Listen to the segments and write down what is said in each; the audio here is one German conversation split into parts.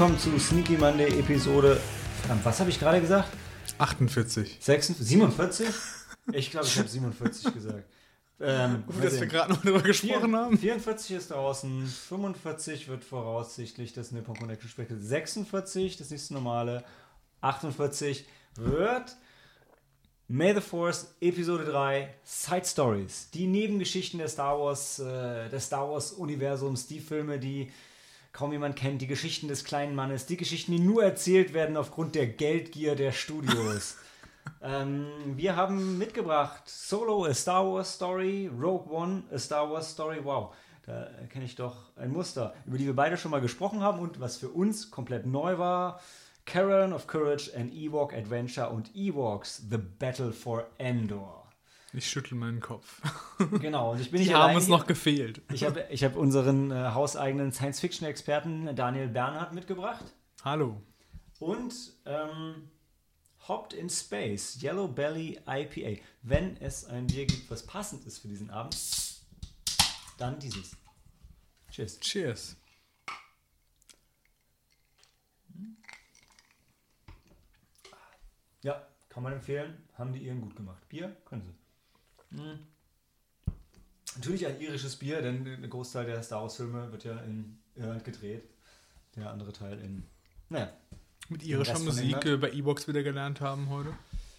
Willkommen zu Sneaky Monday Episode. Was habe ich gerade gesagt? 48. 46, 47? Ich glaube, ich habe 47 gesagt. Ähm, Gut, dass wir gerade noch darüber gesprochen 4, haben. 44 ist draußen, 45 wird voraussichtlich das Nippon Connection Speckle, 46 das nächste normale, 48 wird May the Force Episode 3 Side Stories. Die Nebengeschichten der Star Wars, äh, des Star Wars Universums, die Filme, die kaum jemand kennt, die Geschichten des kleinen Mannes, die Geschichten, die nur erzählt werden aufgrund der Geldgier der Studios. ähm, wir haben mitgebracht Solo, A Star Wars Story, Rogue One, A Star Wars Story. Wow, da kenne ich doch ein Muster, über die wir beide schon mal gesprochen haben und was für uns komplett neu war. Caravan of Courage, an Ewok Adventure und Ewoks, The Battle for Endor. Ich schüttel meinen Kopf. Genau, und ich bin Die nicht haben uns noch gefehlt. Ich habe ich hab unseren äh, hauseigenen Science-Fiction-Experten Daniel Bernhard mitgebracht. Hallo. Und ähm, Hopped in Space, Yellow Belly IPA. Wenn es ein Bier gibt, was passend ist für diesen Abend, dann dieses. Cheers. Cheers. Ja, kann man empfehlen. Haben die ihren gut gemacht. Bier können sie. Mhm. Natürlich ein irisches Bier, denn ein Großteil der Star Wars-Filme wird ja in Irland gedreht. Der andere Teil in. Naja. Mit irischer Musik äh, bei E-Box wieder gelernt haben heute.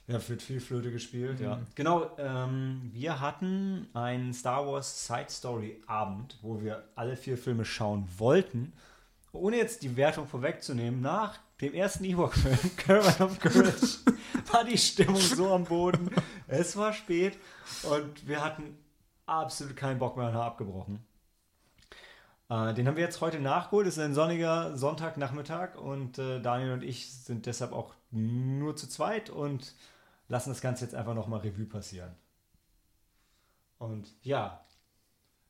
Ja, wird viel Flöte gespielt, mhm. ja. Genau, ähm, wir hatten einen Star Wars Side Story Abend, wo wir alle vier Filme schauen wollten. Ohne jetzt die Wertung vorwegzunehmen, nach dem ersten Ewok-Film, Caravan of Courage, war die Stimmung so am Boden. Es war spät und wir hatten absolut keinen Bock mehr und haben abgebrochen. Äh, den haben wir jetzt heute nachgeholt. Es ist ein sonniger Sonntagnachmittag und äh, Daniel und ich sind deshalb auch nur zu zweit und lassen das Ganze jetzt einfach nochmal Revue passieren. Und ja,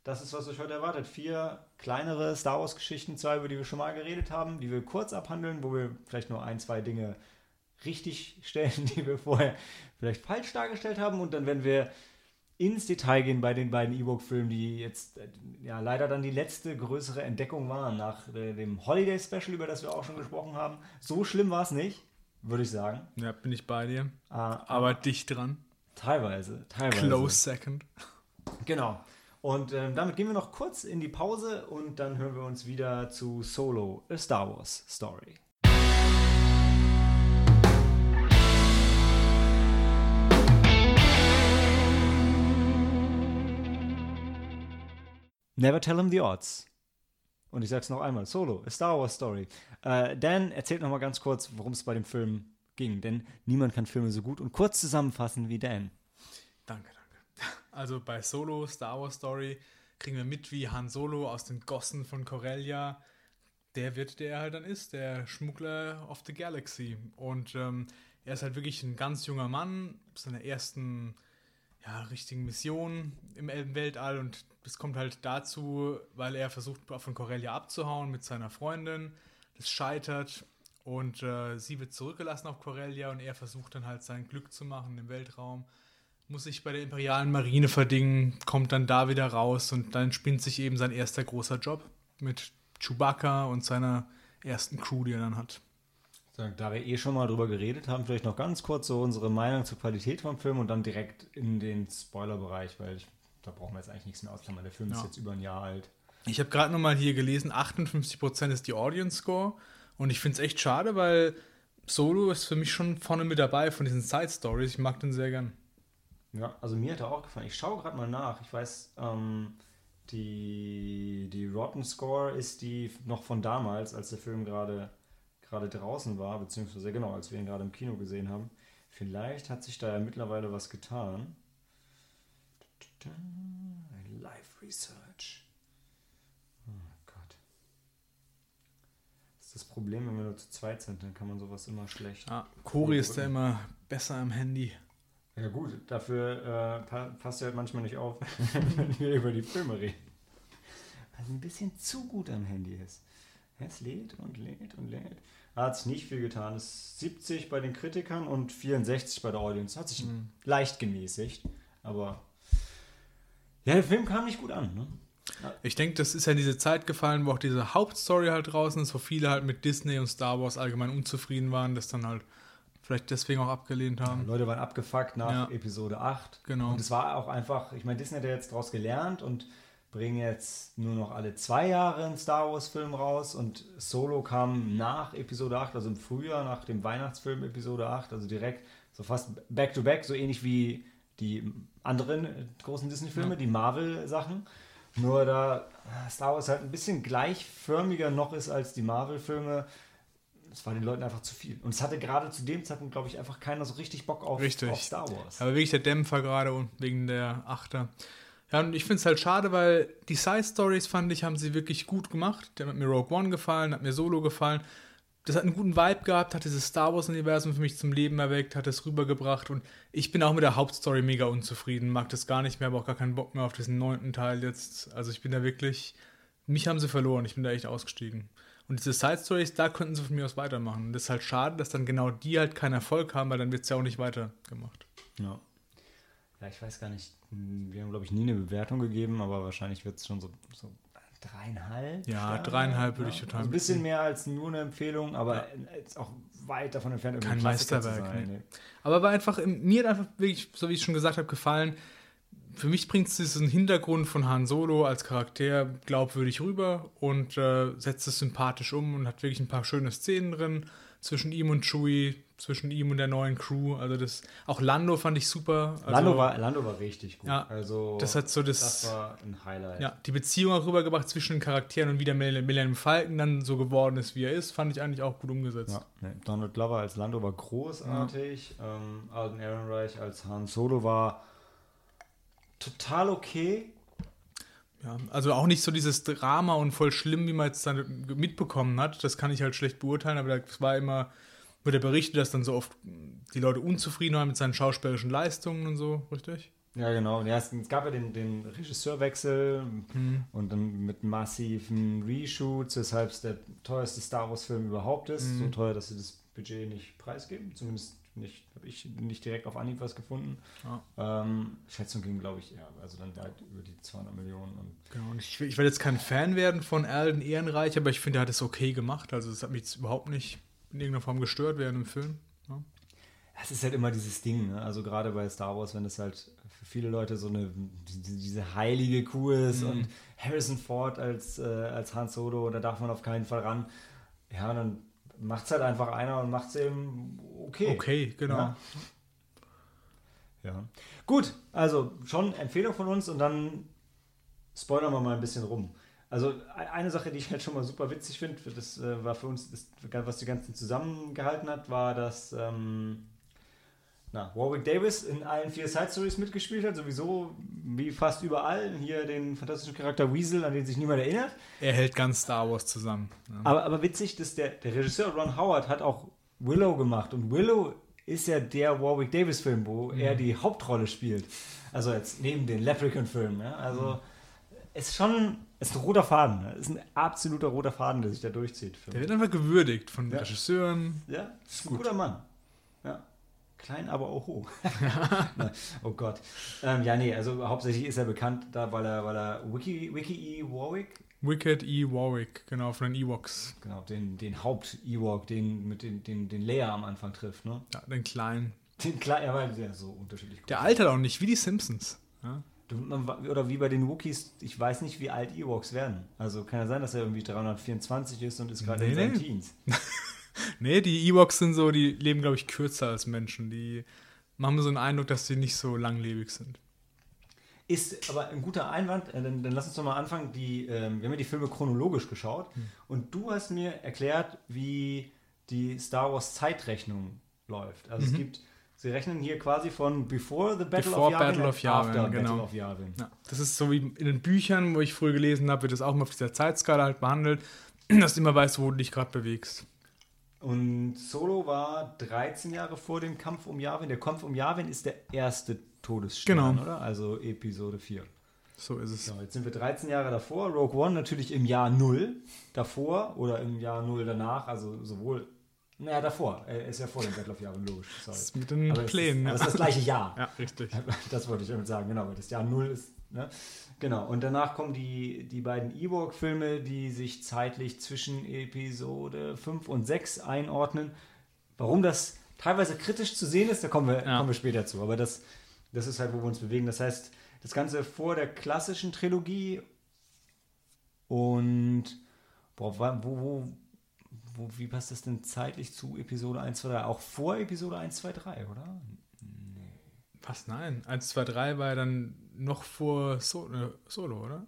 das ist, was euch heute erwartet. Vier kleinere Star Wars-Geschichten, zwei, über die wir schon mal geredet haben, die wir kurz abhandeln, wo wir vielleicht nur ein, zwei Dinge richtig stellen, die wir vorher vielleicht falsch dargestellt haben. Und dann werden wir ins Detail gehen bei den beiden E-Book-Filmen, die jetzt äh, ja leider dann die letzte größere Entdeckung waren nach äh, dem Holiday Special, über das wir auch schon gesprochen haben. So schlimm war es nicht, würde ich sagen. Ja, bin ich bei dir. Ah, aber dicht dran. Teilweise, teilweise. Close second. Genau. Und ähm, damit gehen wir noch kurz in die Pause und dann hören wir uns wieder zu Solo, A Star Wars Story. Never tell him the odds. Und ich sag's noch einmal: Solo, A Star Wars Story. Äh, Dan erzählt noch mal ganz kurz, worum es bei dem Film ging, denn niemand kann Filme so gut und kurz zusammenfassen wie Dan. Danke, danke. Also bei Solo Star Wars Story kriegen wir mit, wie Han Solo aus den Gossen von Corellia, der wird, der er halt dann ist, der Schmuggler of the Galaxy. Und ähm, er ist halt wirklich ein ganz junger Mann, seiner ersten ja, richtigen Mission im Weltall und das kommt halt dazu, weil er versucht von Corellia abzuhauen mit seiner Freundin. Das scheitert und äh, sie wird zurückgelassen auf Corellia und er versucht dann halt sein Glück zu machen im Weltraum muss sich bei der imperialen Marine verdingen, kommt dann da wieder raus und dann spinnt sich eben sein erster großer Job mit Chewbacca und seiner ersten Crew, die er dann hat. Da wir eh schon mal drüber geredet haben, vielleicht noch ganz kurz so unsere Meinung zur Qualität vom Film und dann direkt in den Spoiler-Bereich, weil ich, da brauchen wir jetzt eigentlich nichts mehr ausklammern. Der Film ja. ist jetzt über ein Jahr alt. Ich habe gerade noch mal hier gelesen, 58% ist die Audience Score und ich finde es echt schade, weil Solo ist für mich schon vorne mit dabei von diesen Side Stories. Ich mag den sehr gern. Ja, also mir hat er auch gefallen. Ich schaue gerade mal nach. Ich weiß, ähm, die, die Rotten Score ist die noch von damals, als der Film gerade gerade draußen war, beziehungsweise genau, als wir ihn gerade im Kino gesehen haben. Vielleicht hat sich da ja mittlerweile was getan. Live Research. Oh Gott. Das ist das Problem, wenn wir nur zu zweit sind, dann kann man sowas immer schlecht. Ah, Cori ist da immer besser am Handy. Ja gut, dafür äh, passt ja halt manchmal nicht auf, wenn wir über die Filme reden. Weil es ein bisschen zu gut am Handy ist. Es lädt und lädt und lädt. Hat sich nicht viel getan. Es ist 70 bei den Kritikern und 64 bei der Audience. Hat sich mhm. leicht gemäßigt. Aber ja, der Film kam nicht gut an. Ne? Ich denke, das ist ja in diese Zeit gefallen, wo auch diese Hauptstory halt draußen ist, wo viele halt mit Disney und Star Wars allgemein unzufrieden waren, das dann halt vielleicht deswegen auch abgelehnt haben. Leute waren abgefuckt nach Ja. Episode 8. Genau. Und es war auch einfach, ich meine, Disney hat ja jetzt daraus gelernt und bringen jetzt nur noch alle zwei Jahre einen Star Wars-Film raus und Solo kam nach Episode 8, also im Frühjahr, nach dem Weihnachtsfilm Episode 8, also direkt so fast back-to-back, so ähnlich wie die anderen großen Disney-Filme, Ja. die Marvel-Sachen. Nur da Star Wars halt ein bisschen gleichförmiger noch ist als die Marvel-Filme, es war den Leuten einfach zu viel. Und es hatte gerade zu dem Zeitpunkt, glaube ich, einfach keiner so richtig Bock auf, Richtig. auf Star Wars. Aber wirklich der Dämpfer gerade und wegen der Achter. Ja, und ich finde es halt schade, weil die Side-Stories, fand ich, haben sie wirklich gut gemacht. Der hat mir Rogue One gefallen, hat mir Solo gefallen. Das hat einen guten Vibe gehabt, hat dieses Star Wars-Universum für mich zum Leben erweckt, hat es rübergebracht und ich bin auch mit der Hauptstory mega unzufrieden, mag das gar nicht mehr, habe auch gar keinen Bock mehr auf diesen neunten Teil jetzt. Also ich bin da wirklich, mich haben sie verloren, ich bin da echt ausgestiegen. Und diese Side-Stories, da könnten sie von mir aus weitermachen. Und das ist halt schade, dass dann genau die halt keinen Erfolg haben, weil dann wird es ja auch nicht weitergemacht. Ja. Ja, ich weiß gar nicht. hm, Wir haben, glaube ich, nie eine Bewertung gegeben, aber wahrscheinlich wird es schon so, so dreieinhalb. Ja, Sterne, dreieinhalb würde ich total Also ein bisschen mehr als nur eine Empfehlung, aber ist auch weit davon entfernt, irgendwie Kein Meisterwerk, zu sein. nee. Nee. Aber war einfach, mir hat einfach wirklich, so wie ich schon gesagt habe, gefallen. Für mich bringt es diesen Hintergrund von Han Solo als Charakter glaubwürdig rüber und äh, setzt es sympathisch um und hat wirklich ein paar schöne Szenen drin zwischen ihm und Chewie, zwischen ihm und der neuen Crew. Also das, auch Lando fand ich super. Also, Lando, war, Lando war richtig gut. Ja, also, das hat so das- das war ein Highlight. ja, die Beziehung auch rübergebracht zwischen den Charakteren und wie der Mill- Millennium Falcon dann so geworden ist, wie er ist, fand ich eigentlich auch gut umgesetzt. Ja. Donald Glover als Lando war großartig. Ähm, Alden Ehrenreich als Han Solo war total okay. Ja, also auch nicht so dieses Drama und voll schlimm, wie man jetzt dann mitbekommen hat. Das kann ich halt schlecht beurteilen, aber das war immer, wird er berichtet, dass dann so oft die Leute unzufrieden waren mit seinen schauspielerischen Leistungen und so, richtig? Ja, genau. Ja, es, es gab ja den, den Regisseurwechsel Mhm. und dann mit massiven Reshoots, weshalb es der teuerste Star Wars-Film überhaupt ist. Mhm. So teuer, dass sie das Budget nicht preisgeben. Zumindest nicht, habe ich nicht direkt auf Anhieb was gefunden. Ähm, Schätzung ging, glaube ich, ja, also dann weit über die 200 Millionen. Und Genau. Und ich, will- ich werde jetzt kein Fan werden von Alden Ehrenreich, aber ich finde, er hat es okay gemacht. Also es hat mich überhaupt nicht in irgendeiner Form gestört während dem Film. Ja. Es ist halt immer dieses Ding, ne? also gerade bei Star Wars, wenn es halt für viele Leute so eine diese, diese heilige Kuh ist Mhm. und Harrison Ford als, äh, als Han Solo, da darf man auf keinen Fall ran. Ja, dann macht es halt einfach einer und macht es eben okay. Okay, genau. Ja. Ja. Gut, also schon Empfehlung von uns und dann spoilern wir mal ein bisschen rum. Also e- eine Sache, die ich halt schon mal super witzig finde, das äh, war für uns, das, was die ganzen zusammengehalten hat, war, dass ähm, na, Warwick Davis in allen vier Side Stories mitgespielt hat, sowieso wie fast überall. Hier den fantastischen Charakter Weasel, an den sich niemand erinnert. Er hält ganz Star Wars zusammen. Ja. Aber, aber witzig, dass der, der Regisseur Ron Howard hat auch Willow gemacht und Willow ist ja der Warwick Davis Film, wo er die Hauptrolle spielt. Also jetzt neben den Leprechaun-Filmen. Ja? Also es ist schon es ist ein roter Faden. ne? Es ist ein absoluter roter Faden, der sich da durchzieht. Der wird einfach gewürdigt von Ja. Regisseuren. Ja, ist ein guter Mann. Ja. Klein, aber auch hoch. Oh Gott. Ähm, ja, nee, also hauptsächlich ist er bekannt, da, weil er, weil er Wiki, Wiki E. Warwick, Wicked E. Warwick, genau, von den Ewoks. genau, den, den Haupt-Ewok, den mit den, den, den Leia am Anfang trifft, ne? Ja, den kleinen. Den klar, ja, weil der so unterschiedlich Der groß altert auch nicht, wie die Simpsons. Ja? oder wie bei den Wookies, ich weiß nicht, wie alt Ewoks werden. Also kann ja sein, dass er irgendwie 324 ist und ist gerade in Nee, seinen nee. Teens. Nee, die Ewoks sind so, die leben, glaube ich, kürzer als Menschen. Die machen so einen Eindruck, dass sie nicht so langlebig sind. Ist aber ein guter Einwand. Äh, Dann, dann lass uns doch mal anfangen. Die, ähm, wir haben ja die Filme chronologisch geschaut. Hm. Und du hast mir erklärt, wie die Star Wars Zeitrechnung läuft. Also es Mhm. gibt, sie rechnen hier quasi von Before the Battle Before of Yavin Battle of Yavin, After genau. Battle of Yavin. Ja, das ist so wie in den Büchern, wo ich früher gelesen habe, wird das auch mal auf dieser Zeitskala halt behandelt, dass du immer weißt, wo du dich gerade bewegst. Und Solo war 13 Jahre vor dem Kampf um Yavin. Der Kampf um Yavin ist der erste Todesstern, Genau. oder? Also Episode 4. So ist es. So, jetzt sind wir 13 Jahre davor. Rogue One natürlich im Jahr 0 davor oder im Jahr 0 danach. Also sowohl, naja, davor. Er ist ja vor dem Battle of Yavin, logisch. Sorry. Das ist mit den Aber Plänen. ist, aber es ist das gleiche Jahr. ja, richtig. Das wollte ich damit sagen, genau. weil Das Jahr 0 ist Ne? Genau, und danach kommen die, die beiden Ewok-Filme, die sich zeitlich zwischen Episode 5 und 6 einordnen. Warum das teilweise kritisch zu sehen ist, da kommen wir, Ja. kommen wir später zu. Aber das, das ist halt, wo wir uns bewegen. Das heißt, das Ganze vor der klassischen Trilogie und boah, wo, wo, wo, wie passt das denn zeitlich zu Episode 1, 2, 3? Auch vor Episode 1, 2, 3, oder? Was? Nein. 1, 2, 3 war ja dann noch vor so äh, Solo, oder?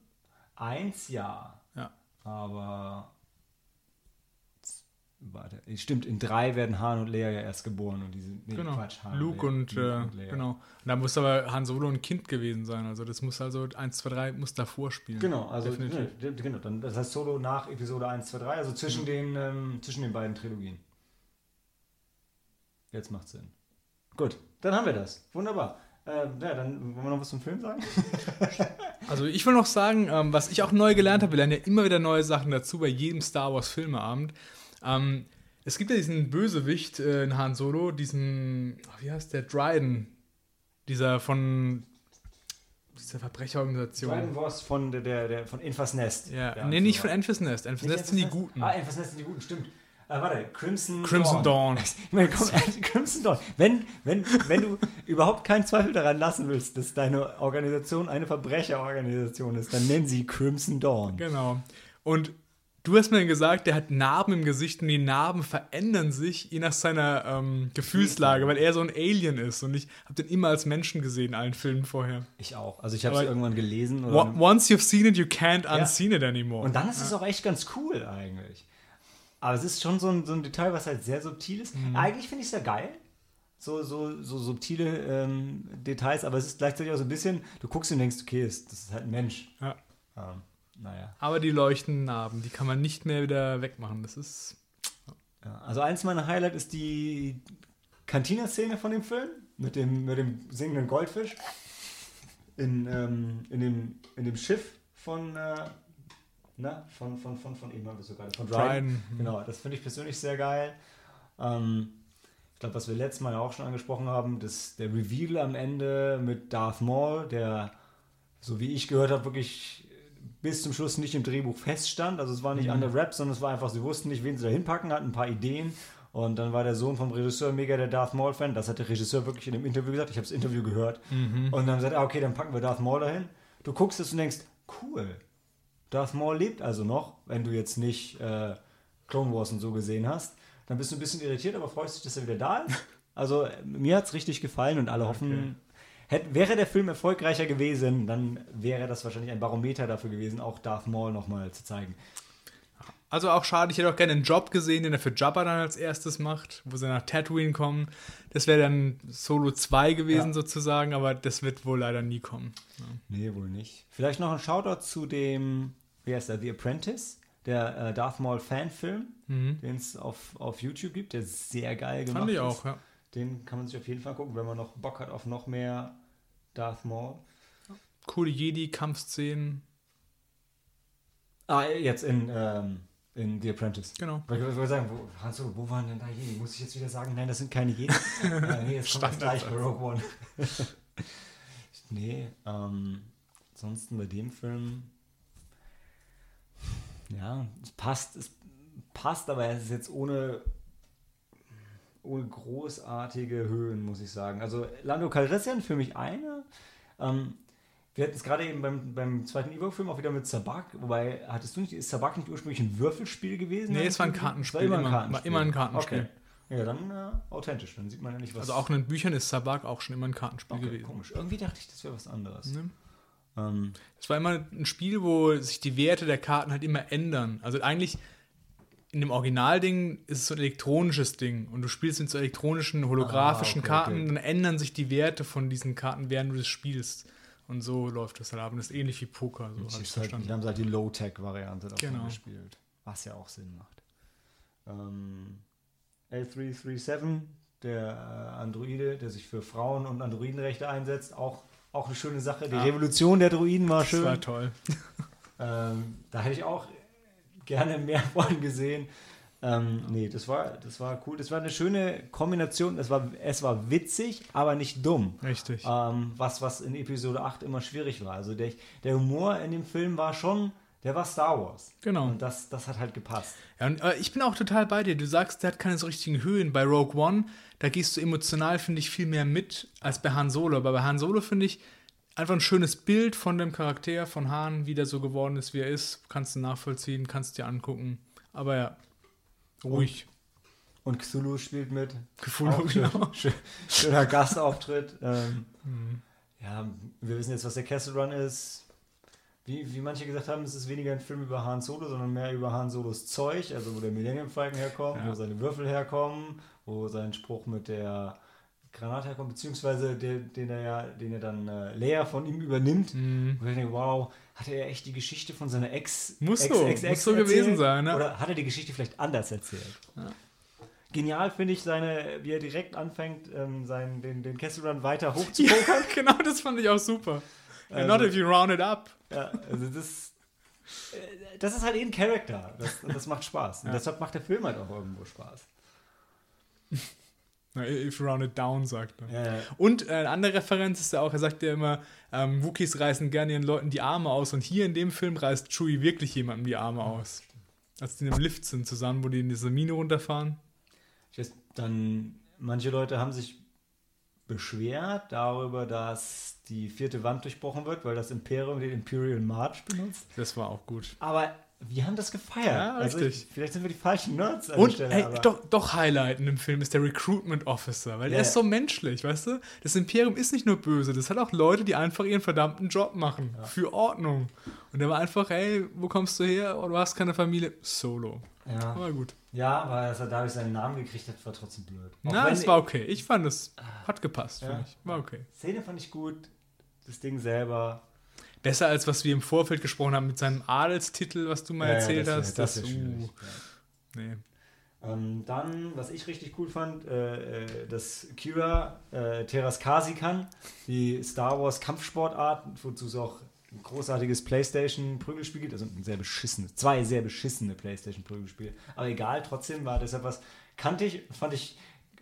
Eins ja, Ja. aber warte, stimmt, in drei werden Han und Leia ja erst geboren und diese nee, Genau. Quatsch, Han Luke Leia- und, Luke äh, und Leia. genau. Und da muss aber Han Solo ein Kind gewesen sein. Also das muss also 1, 2, 3 muss davor spielen. Genau, also Definitiv. ne, genau, dann, das heißt Solo nach Episode 1, 2, 3, also Mhm. zwischen, den, ähm, zwischen den beiden Trilogien. Jetzt macht Sinn. Gut, dann haben wir das. Wunderbar. Ähm, ja, dann wollen wir noch was zum Film sagen? Also ich will noch sagen, ähm, was ich auch neu gelernt habe, wir lernen ja immer wieder neue Sachen dazu bei jedem Star Wars Filmeabend. Ähm, es gibt ja diesen Bösewicht äh, in Han Solo, diesen, wie heißt der, Dryden, dieser von dieser Verbrecherorganisation. Dryden Voss von, der, der, der, von Infas Nest. Ja, Der nee, nicht von. Enfys Nest. Nicht Nest sind die Infas Guten. Ah, Infas Nest sind die Guten, stimmt. Äh, warte, Crimson, Crimson Dawn. Ich meine, komm, Crimson Dawn. Wenn, wenn, wenn du überhaupt keinen Zweifel daran lassen willst, dass deine Organisation eine Verbrecherorganisation ist, dann nenn sie Crimson Dawn. Genau. Und du hast mir gesagt, der hat Narben im Gesicht und die Narben verändern sich je nach seiner ähm, Gefühlslage, weil er so ein Alien ist. Und ich habe den immer als Menschen gesehen in allen Filmen vorher. Ich auch. Also ich habe es irgendwann gelesen. Once you've seen it, you can't unseen it anymore. Und dann ist es auch echt ganz cool eigentlich. Aber es ist schon so ein, so ein Detail, was halt sehr subtil ist. Mhm. Eigentlich finde ich es ja geil. So, so, so subtile ähm, Details, aber es ist gleichzeitig auch so ein bisschen, du guckst und denkst, okay, das, das ist halt ein Mensch. Ja. Ähm, naja. Aber die leuchtenden Narben, die kann man nicht mehr wieder wegmachen. Das ist. Ja, also eins meiner Highlights ist die Cantina-Szene von dem Film mit dem, mit dem singenden Goldfisch in, ähm, in, dem, in dem Schiff von, äh, na, von, von, von, von eben haben wir es so gerade, von Dryden. Dryden. Genau, das finde ich persönlich sehr geil. Ähm, ich glaube, was wir letztes Mal auch schon angesprochen haben, das, der Reveal am Ende mit Darth Maul, der, so wie ich gehört habe, wirklich bis zum Schluss nicht im Drehbuch feststand. Also es war nicht Mhm. an der Rap, sondern es war einfach, sie wussten nicht, wen sie da hinpacken, hatten ein paar Ideen. Und dann war der Sohn vom Regisseur mega der Darth Maul-Fan. Das hat der Regisseur wirklich in dem Interview gesagt. Ich habe das Interview gehört. Mhm. Und dann sagt er, okay, dann packen wir Darth Maul dahin. Du guckst es und denkst, cool. Darth Maul lebt also noch, wenn du jetzt nicht äh, Clone Wars und so gesehen hast. Dann bist du ein bisschen irritiert, aber freust dich, dass er wieder da ist. Also äh, mir hat es richtig gefallen und alle hoffen, hätt, wäre der Film erfolgreicher gewesen, dann wäre das wahrscheinlich ein Barometer dafür gewesen, auch Darth Maul nochmal zu zeigen. Also auch schade, ich hätte auch gerne einen Job gesehen, den er für Jabba dann als erstes macht, wo sie nach Tatooine kommen. Das wäre dann Solo 2 gewesen Ja. sozusagen, aber das wird wohl leider nie kommen. Nee, wohl nicht. Vielleicht noch ein Shoutout zu dem, wie heißt der, The Apprentice, der äh, Darth Maul Fanfilm, Mhm. den es auf, auf YouTube gibt, der sehr geil gemacht Fand ich ist. auch, ja. Den kann man sich auf jeden Fall gucken, wenn man noch Bock hat auf noch mehr Darth Maul. Coole Jedi-Kampfszenen. Ah, jetzt in, ähm, in The Apprentice. Genau. Weil Ich wollte sagen, wo, Hans, wo waren denn da Jedi? Muss ich jetzt wieder sagen, nein, das sind keine Jedi. äh, nee, jetzt kommt das gleich bei Rogue One. nee, ähm, ansonsten bei dem Film, ja, es passt, es passt, aber es ist jetzt ohne, ohne großartige Höhen, muss ich sagen. Also Lando Calrissian für mich eine. Ähm, wir hatten es gerade eben beim, beim zweiten Ewok-Film auch wieder mit Sabak, wobei, hattest du nicht, ist Sabak nicht ursprünglich ein Würfelspiel gewesen? Nee, es war ein Kartenspiel, War immer, immer- ein Kartenspiel. war immer ein Kartenspiel. Okay. Ja, dann äh, authentisch, dann sieht man ja nicht, was... Also auch in den Büchern ist Sabak auch schon immer ein Kartenspiel okay, gewesen. komisch. Irgendwie dachte ich, das wäre was anderes. Ne? Ähm, Es war immer ein Spiel, wo sich die Werte der Karten halt immer ändern. Also eigentlich in dem Originalding ist es so ein elektronisches Ding und du spielst mit so elektronischen, holographischen Ah, okay, Karten, okay. dann ändern sich die Werte von diesen Karten, während du das spielst. Und so läuft das halt ab. Und das ist ähnlich wie Poker, so ich ist halt, verstanden. wir haben halt die Low-Tech-Variante davon Genau. gespielt. Was ja auch Sinn macht. Ähm, L337, der äh, Androide, der sich für Frauen- und Androidenrechte einsetzt, auch, auch eine schöne Sache. Die Ja. Revolution der Droiden war Das schön. war toll. Ähm, da hätte ich auch gerne mehr von gesehen. Ähm, nee, das war, das war cool. Das war eine schöne Kombination. Es war, es war witzig, aber nicht dumm. Richtig. Ähm, was, was in Episode 8 immer schwierig war. Also der, der Humor in dem Film war schon, der war Star Wars. Genau. Und das, das hat halt gepasst. Ja, und, äh, ich bin auch total bei dir. Du sagst, der hat keine so richtigen Höhen. Bei Rogue One, da gehst du emotional, finde ich, viel mehr mit als bei Han Solo. Aber bei Han Solo finde ich einfach ein schönes Bild von dem Charakter von Han, wie der so geworden ist, wie er ist. Kannst du nachvollziehen, kannst dir angucken. Aber ja, ruhig. Und Cthulhu spielt mit. Cthulhu, genau. schön, schöner Gastauftritt. Ähm, Mhm. ja, wir wissen jetzt, was der Castle Run ist. Wie, wie manche gesagt haben, es ist weniger ein Film über Han Solo, sondern mehr über Han Solos Zeug, also wo der Millennium Falcon herkommt, Ja. wo seine Würfel herkommen, wo sein Spruch mit der Granate herkommt, beziehungsweise den, den er ja, den er dann äh, Leia von ihm übernimmt. Mhm. Und ich denke, wow, hat er echt die Geschichte von seiner Ex. Muss Ex, so, Ex, muss Ex so gewesen sein, ne? Oder hat er die Geschichte vielleicht anders erzählt? Ja. Genial finde ich seine, wie er direkt anfängt, ähm, seinen, den, den Kessel Run weiter Ja, hochzupokern. genau, das fand ich auch super. Also- Not if you round it up. Ja, also das, äh, das ist halt eben Charakter. Das, das macht Spaß. Und Ja. deshalb macht der Film halt auch irgendwo Spaß. Na, If you round it down, sagt er. Ja, ja. Und äh, eine andere Referenz ist ja auch, er sagt ja immer, ähm, Wookies reißen gerne ihren Leuten die Arme aus und hier in dem Film reißt Chewie wirklich jemandem die Arme aus. Als die in einem Lift sind zusammen, wo die in diese Mine runterfahren. Ich weiß, dann, manche Leute haben sich beschwert darüber, dass die vierte Wand durchbrochen wird, weil das Imperium den Imperial March benutzt. Das war auch gut. Aber wir haben das gefeiert. Ja, also richtig. ich, vielleicht sind wir die falschen Nerds an Und Stelle. ey, doch, doch Highlight in dem Film ist der Recruitment Officer, weil der Ja. ist so menschlich, weißt du? Das Imperium ist nicht nur böse, das hat auch Leute, die einfach ihren verdammten Job machen. Für Ordnung. Und der war einfach, hey, wo kommst du her? Oh, du hast keine Familie. Solo. ja. Aber gut. ja, aber dass er dadurch seinen Namen gekriegt hat, war trotzdem blöd. Auch Na, es war okay. Ich fand es, hat gepasst, Ja. finde ich. War okay. Szene fand ich gut. Das Ding selber. Besser als was wir im Vorfeld gesprochen haben mit seinem Adelstitel, was du mal Ja, ja, erzählt das wär- hast. Das, Das, wär uh, Ja. nee. Ähm, dann, was ich richtig cool fand, äh, äh, dass Kira äh, Teraskasi kann, die Star Wars Kampfsportart, wozu es auch ein großartiges Playstation-Prügelspiel gibt, also ein sehr beschissenes, zwei sehr beschissene Playstation-Prügelspiele. Aber egal, trotzdem war deshalb was kantig, fand ich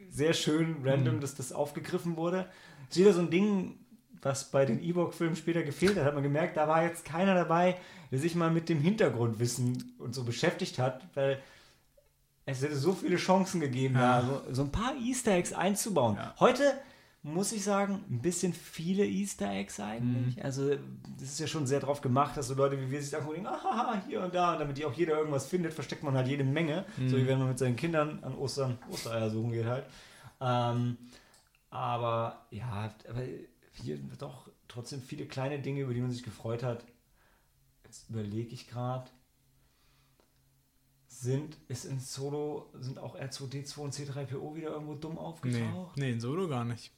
sehr schön random, dass das aufgegriffen wurde. Ist wieder so ein Ding, was bei den E-Book-Filmen später gefehlt hat, hat man gemerkt, da war jetzt keiner dabei, der sich mal mit dem Hintergrundwissen und so beschäftigt hat, weil es hätte so viele Chancen gegeben, Ja. da so, so ein paar Easter Eggs einzubauen. Ja. Heute muss ich sagen, ein bisschen viele Easter Eggs eigentlich. Mhm. Also, das ist ja schon sehr drauf gemacht, dass so Leute wie wir sich sagen, ah, hier und da, und damit die auch jeder irgendwas findet, versteckt man halt jede Menge. Mhm. So wie wenn man mit seinen Kindern an Ostern Ostereier suchen geht halt. Ähm, aber ja, aber hier doch trotzdem viele kleine Dinge, über die man sich gefreut hat. Jetzt überlege ich gerade. Sind, ist in Solo, sind auch R2D2 und C3PO wieder irgendwo dumm Nee, aufgetaucht? nee, in Solo gar nicht.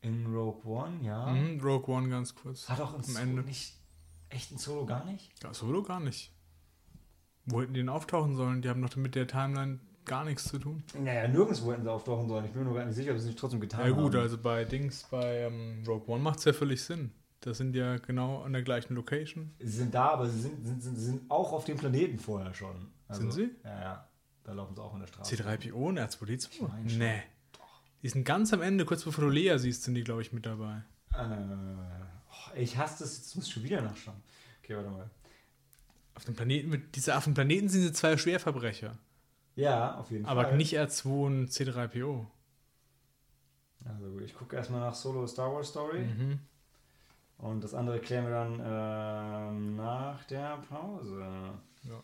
In Rogue One, ja. Mhm, Rogue One ganz kurz. Hat auch in Solo Ende. nicht. Echt in Solo gar nicht? Ja, Solo gar nicht. Wo hätten die denn auftauchen sollen? Die haben doch mit der Timeline gar nichts zu tun. Naja, nirgendwo hätten sie auftauchen sollen. Ich bin mir nur gar nicht sicher, ob sie es nicht trotzdem getan Ja haben. gut, also bei Dings, bei ähm, Rogue One macht es ja völlig Sinn. Das sind ja genau an der gleichen Location. Sie sind da, aber sie sind, sind, sind, sind auch auf dem Planeten vorher schon. Also, Sind sie? Ja, ja. Da laufen sie auch in der Straße. C3PO und R2D2? Ich mein schon. Nee. Die sind ganz am Ende, kurz bevor du Lea siehst, sind die, glaube ich, mit dabei. Äh, oh, ich hasse das, jetzt muss ich schon wieder nachschauen. Okay, warte mal. Auf dem Planeten, mit dieser, auf dem Planeten sind sie zwei Schwerverbrecher. Ja, auf jeden Aber Fall. nicht R2 und C3PO. Also gut, ich gucke erstmal nach Solo Star Wars Story. Mhm. Und das andere klären wir dann ähm, nach der Pause. Ja.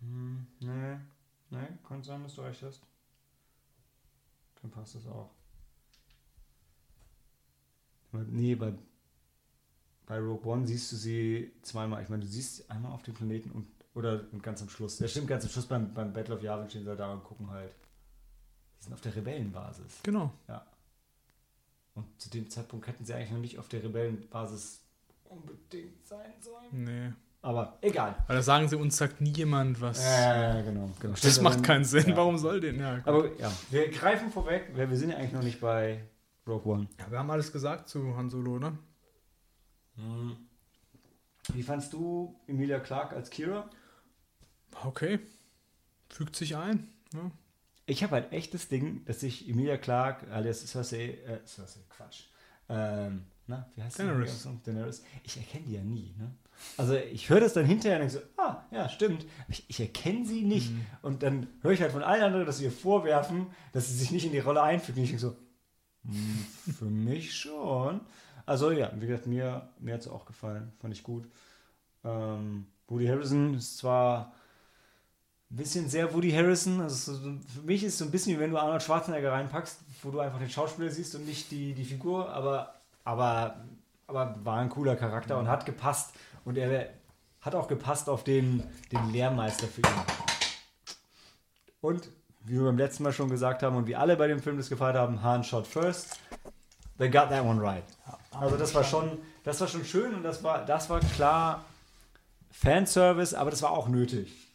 Hm, nee, nee, könnte sein, dass du recht hast. Dann passt das auch. Aber Nee, bei, bei Rogue One siehst du sie zweimal. Ich meine, du siehst sie einmal auf dem Planeten und oder ganz am Schluss. Ja, stimmt, ganz am Schluss beim, beim Battle of Yavin stehen sie da und gucken halt. Die sind auf der Rebellenbasis. Genau. Und zu dem Zeitpunkt hätten sie eigentlich noch nicht auf der Rebellenbasis unbedingt sein sollen. Nee. Aber egal. Weil da sagen sie, uns sagt nie jemand was. Ja, genau. genau. das Stimmt, macht keinen Sinn. Ja. Warum soll denn? Ja, gut. Aber ja, wir greifen vorweg, weil wir sind ja eigentlich noch nicht bei Rogue One. ja, wir haben alles gesagt zu Han Solo, oder? Wie fandst du Emilia Clarke als Kira? Okay. Fügt sich ein. Ja. Ich habe halt echt das Ding, dass ich Emilia Clark, alias Cersei, äh, Cersei, Quatsch. Ähm, na, wie heißt Daenerys. die? Daenerys. Ich erkenne die ja nie, ne? Also ich höre das dann hinterher und denke so, ah, ja, stimmt. Ich, ich erkenne sie nicht. Mhm. Und dann höre ich halt von allen anderen, dass sie ihr vorwerfen, dass sie sich nicht in die Rolle einfügt. Und ich denke so, hm, für mich schon. Also ja, wie gesagt, mir, mir hat es auch gefallen. Fand ich gut. Ähm, Woody Harrison ist zwar ein bisschen sehr Woody Harrison. Also so, für mich ist es so ein bisschen wie wenn du Arnold Schwarzenegger reinpackst, wo du einfach den Schauspieler siehst und nicht die, die Figur, aber, aber, aber war ein cooler Charakter und hat gepasst. Und er hat auch gepasst auf den, den Lehrmeister für ihn. Und wie wir beim letzten Mal schon gesagt haben und wie alle bei dem Film das gefeiert haben, Han shot first. They got that one right. Also das war schon, das war schon schön und das war, das war klar Fanservice, aber das war auch nötig.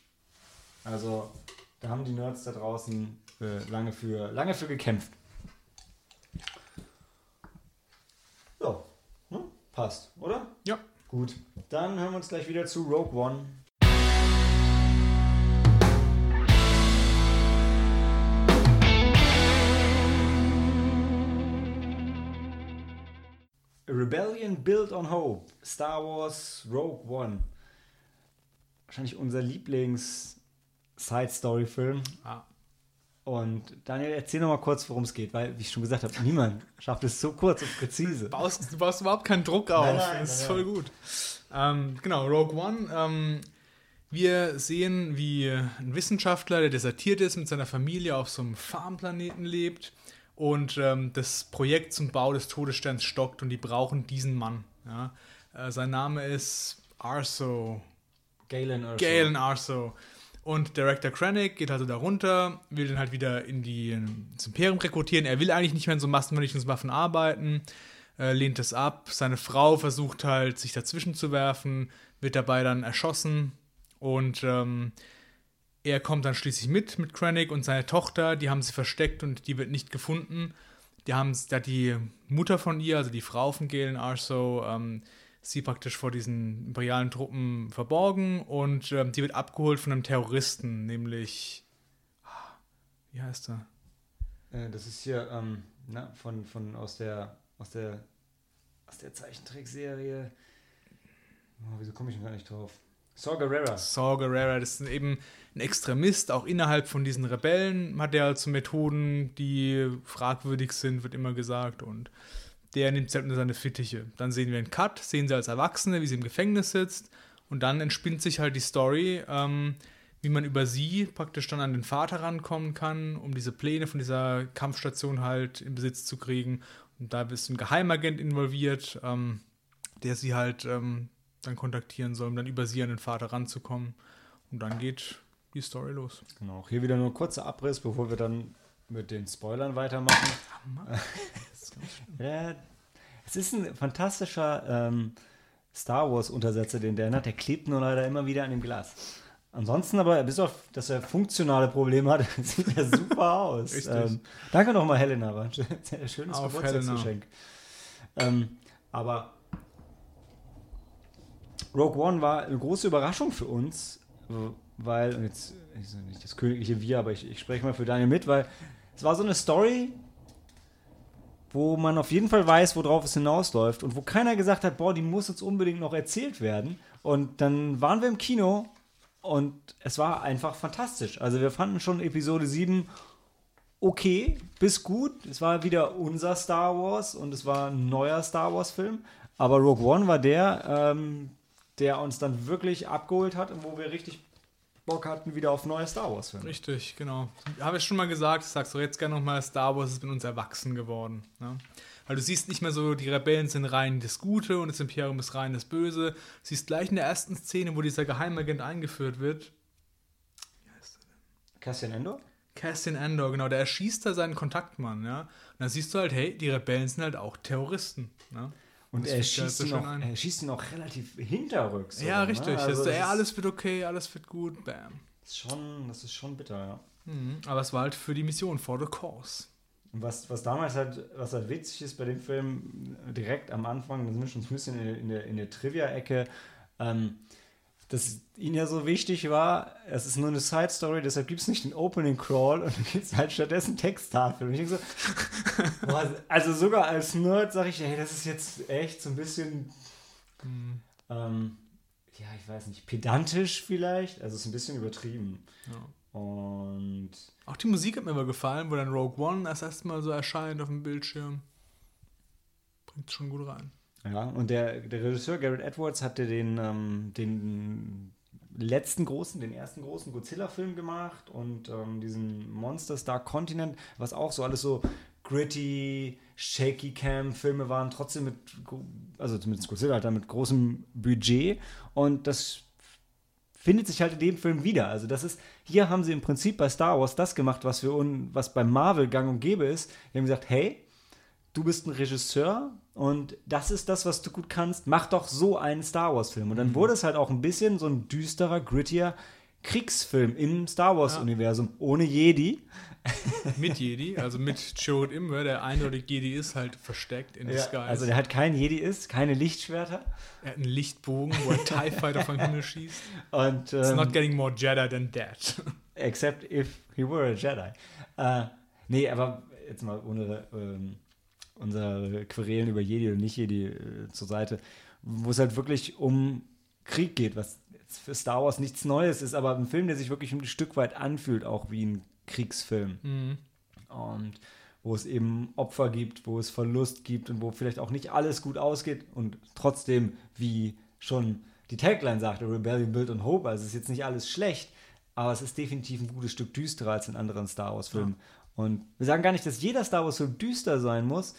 Also da haben die Nerds da draußen äh, lange, für, lange für gekämpft. So, hm? passt, oder? Ja. Gut, dann hören wir uns gleich wieder zu Rogue One. A Rebellion Built on Hope. Star Wars Rogue One. Wahrscheinlich unser Lieblings-Side-Story-Film. Ah. Und Daniel, erzähl noch mal kurz, worum es geht, weil, wie ich schon gesagt habe, niemand schafft es so kurz und präzise. Baust, du baust überhaupt keinen Druck auf. Nein, nein, das ist nein, voll gut. Ähm, genau, Rogue One. Ähm, wir sehen, wie ein Wissenschaftler, der desertiert ist, mit seiner Familie auf so einem Farmplaneten lebt und ähm, das Projekt zum Bau des Todessterns stockt und die brauchen diesen Mann. Ja? Äh, sein Name ist Arso. Galen Erso. Galen Arso. Und Director Krennic geht also da runter, will dann halt wieder in die, ins Imperium rekrutieren. Er will eigentlich nicht mehr in so Massenvernichtungswaffen arbeiten, äh, lehnt es ab. Seine Frau versucht halt, sich dazwischen zu werfen, wird dabei dann erschossen. Und ähm, er kommt dann schließlich mit, mit Krennic und seine Tochter, die haben sie versteckt und die wird nicht gefunden. Die haben da die Mutter von ihr, also die Frau von Galen Arso, ähm, sie praktisch vor diesen imperialen Truppen verborgen und ähm, die wird abgeholt von einem Terroristen, nämlich. ah, Wie heißt er? Äh, das ist hier ähm, na, von, von aus der aus der aus der Zeichentrickserie. Oh, wieso komme ich denn gar nicht drauf? Saw Gerrera. Saw Gerrera, das ist eben ein Extremist, auch innerhalb von diesen Rebellen hat er also Methoden, die fragwürdig sind, wird immer gesagt. Und der nimmt sie halt unter seine Fittiche. Dann sehen wir einen Cut, sehen sie als Erwachsene, wie sie im Gefängnis sitzt. Und dann entspinnt sich halt die Story, ähm, wie man über sie praktisch dann an den Vater rankommen kann, um diese Pläne von dieser Kampfstation halt in Besitz zu kriegen. Und da ist ein Geheimagent involviert, ähm, der sie halt ähm, dann kontaktieren soll, um dann über sie an den Vater ranzukommen. Und dann geht die Story los. Genau. Auch hier wieder nur ein kurzer Abriss, bevor wir dann mit den Spoilern weitermachen. ja, es ist ein fantastischer ähm, Star Wars-Untersetzer, den der hat. Der klebt nur leider immer wieder an dem Glas. Ansonsten aber, bis auf, dass er funktionale Probleme hat, sieht er super aus. Ähm, danke nochmal, Helena. War ein schön- schönes Auf Geburtstagsgeschenk. Ähm, aber Rogue One war eine große Überraschung für uns, weil, und jetzt ich nicht das königliche Wir, aber ich, ich spreche mal für Daniel mit, weil es war so eine Story, wo man auf jeden Fall weiß, worauf es hinausläuft und wo keiner gesagt hat, boah, die muss jetzt unbedingt noch erzählt werden. Und dann waren wir im Kino und es war einfach fantastisch. Also wir fanden schon Episode 7 okay, bis gut. Es war wieder unser Star Wars und es war ein neuer Star Wars-Film. Aber Rogue One war der, ähm, der uns dann wirklich abgeholt hat und wo wir richtig Bock hatten wieder auf neue Star Wars-Filme. Richtig, genau. Habe ich schon mal gesagt, sagst du jetzt gerne nochmal, Star Wars ist mit uns erwachsen geworden. Ne? Weil du siehst nicht mehr so, die Rebellen sind rein das Gute und das Imperium ist rein das Böse. Du siehst gleich in der ersten Szene, wo dieser Geheimagent eingeführt wird, Cassian Endor? Cassian Andor, genau, der erschießt da seinen Kontaktmann, ja. Und dann siehst du halt, hey, die Rebellen sind halt auch Terroristen, ne? Und Das er schießt, ihn ein. er schießt ihn auch relativ hinterrücks. Ja, sogar, richtig. Ne? Also, ja, ist- alles wird okay, alles wird gut, bam. ist schon, das ist schon bitter, ja. Mhm. Aber es war halt für die Mission, for the cause. Und was, was damals halt, was halt witzig ist bei dem Film, direkt am Anfang, da sind wir schon ein bisschen in, der- in der, in der Trivia-Ecke, ähm, dass ihnen ja so wichtig war, es ist nur eine Side Story, deshalb gibt es nicht den Opening Crawl und dann gibt es halt stattdessen Texttafel. Und ich denke so, boah, also sogar als Nerd sage ich, hey, das ist jetzt echt so ein bisschen, mhm. ähm, ja, ich weiß nicht, pedantisch vielleicht, also es ist ein bisschen übertrieben. Ja. Und auch die Musik hat mir immer gefallen, wo dann Rogue One das erste Mal so erscheint auf dem Bildschirm. Bringt schon gut rein. Ja, und der, der Regisseur Garrett Edwards hatte den, ähm, den letzten großen, den ersten großen Godzilla-Film gemacht und ähm, diesen Monster Star Continent, was auch so alles so gritty, shaky Cam-Filme waren, trotzdem mit, also zumindest Godzilla halt mit großem Budget und das findet sich halt in dem Film wieder. Also das ist, hier haben sie im Prinzip bei Star Wars das gemacht, was wir was bei Marvel gang und gäbe ist. Die haben gesagt, hey, du bist ein Regisseur und das ist das, was du gut kannst. Mach doch so einen Star Wars-Film. Und dann mhm. wurde es halt auch ein bisschen so ein düsterer, grittier Kriegsfilm im Star Wars-Universum ja. ohne Jedi. mit Jedi, also mit Joe Imber, der eindeutig Jedi ist, halt versteckt in ja, Disguise. Also der halt kein Jedi ist, keine Lichtschwerter. Er hat einen Lichtbogen, wo er TIE Fighter vom Himmel schießt. Und, ähm, It's not getting more Jedi than that. Except if he were a Jedi. Äh, nee, aber jetzt mal ohne ähm, unsere Querelen über Jedi oder nicht Jedi äh, zur Seite, wo es halt wirklich um Krieg geht, was für Star Wars nichts Neues ist, aber ein Film, der sich wirklich ein Stück weit anfühlt, auch wie ein Kriegsfilm. Mhm. Und wo es eben Opfer gibt, wo es Verlust gibt und wo vielleicht auch nicht alles gut ausgeht und trotzdem, wie schon die Tagline sagte, Rebellion, Build und Hope, also es ist jetzt nicht alles schlecht, aber es ist definitiv ein gutes Stück düsterer als in anderen Star Wars-Filmen. Ja. Und wir sagen gar nicht, dass jeder Star Wars-Film düster sein muss,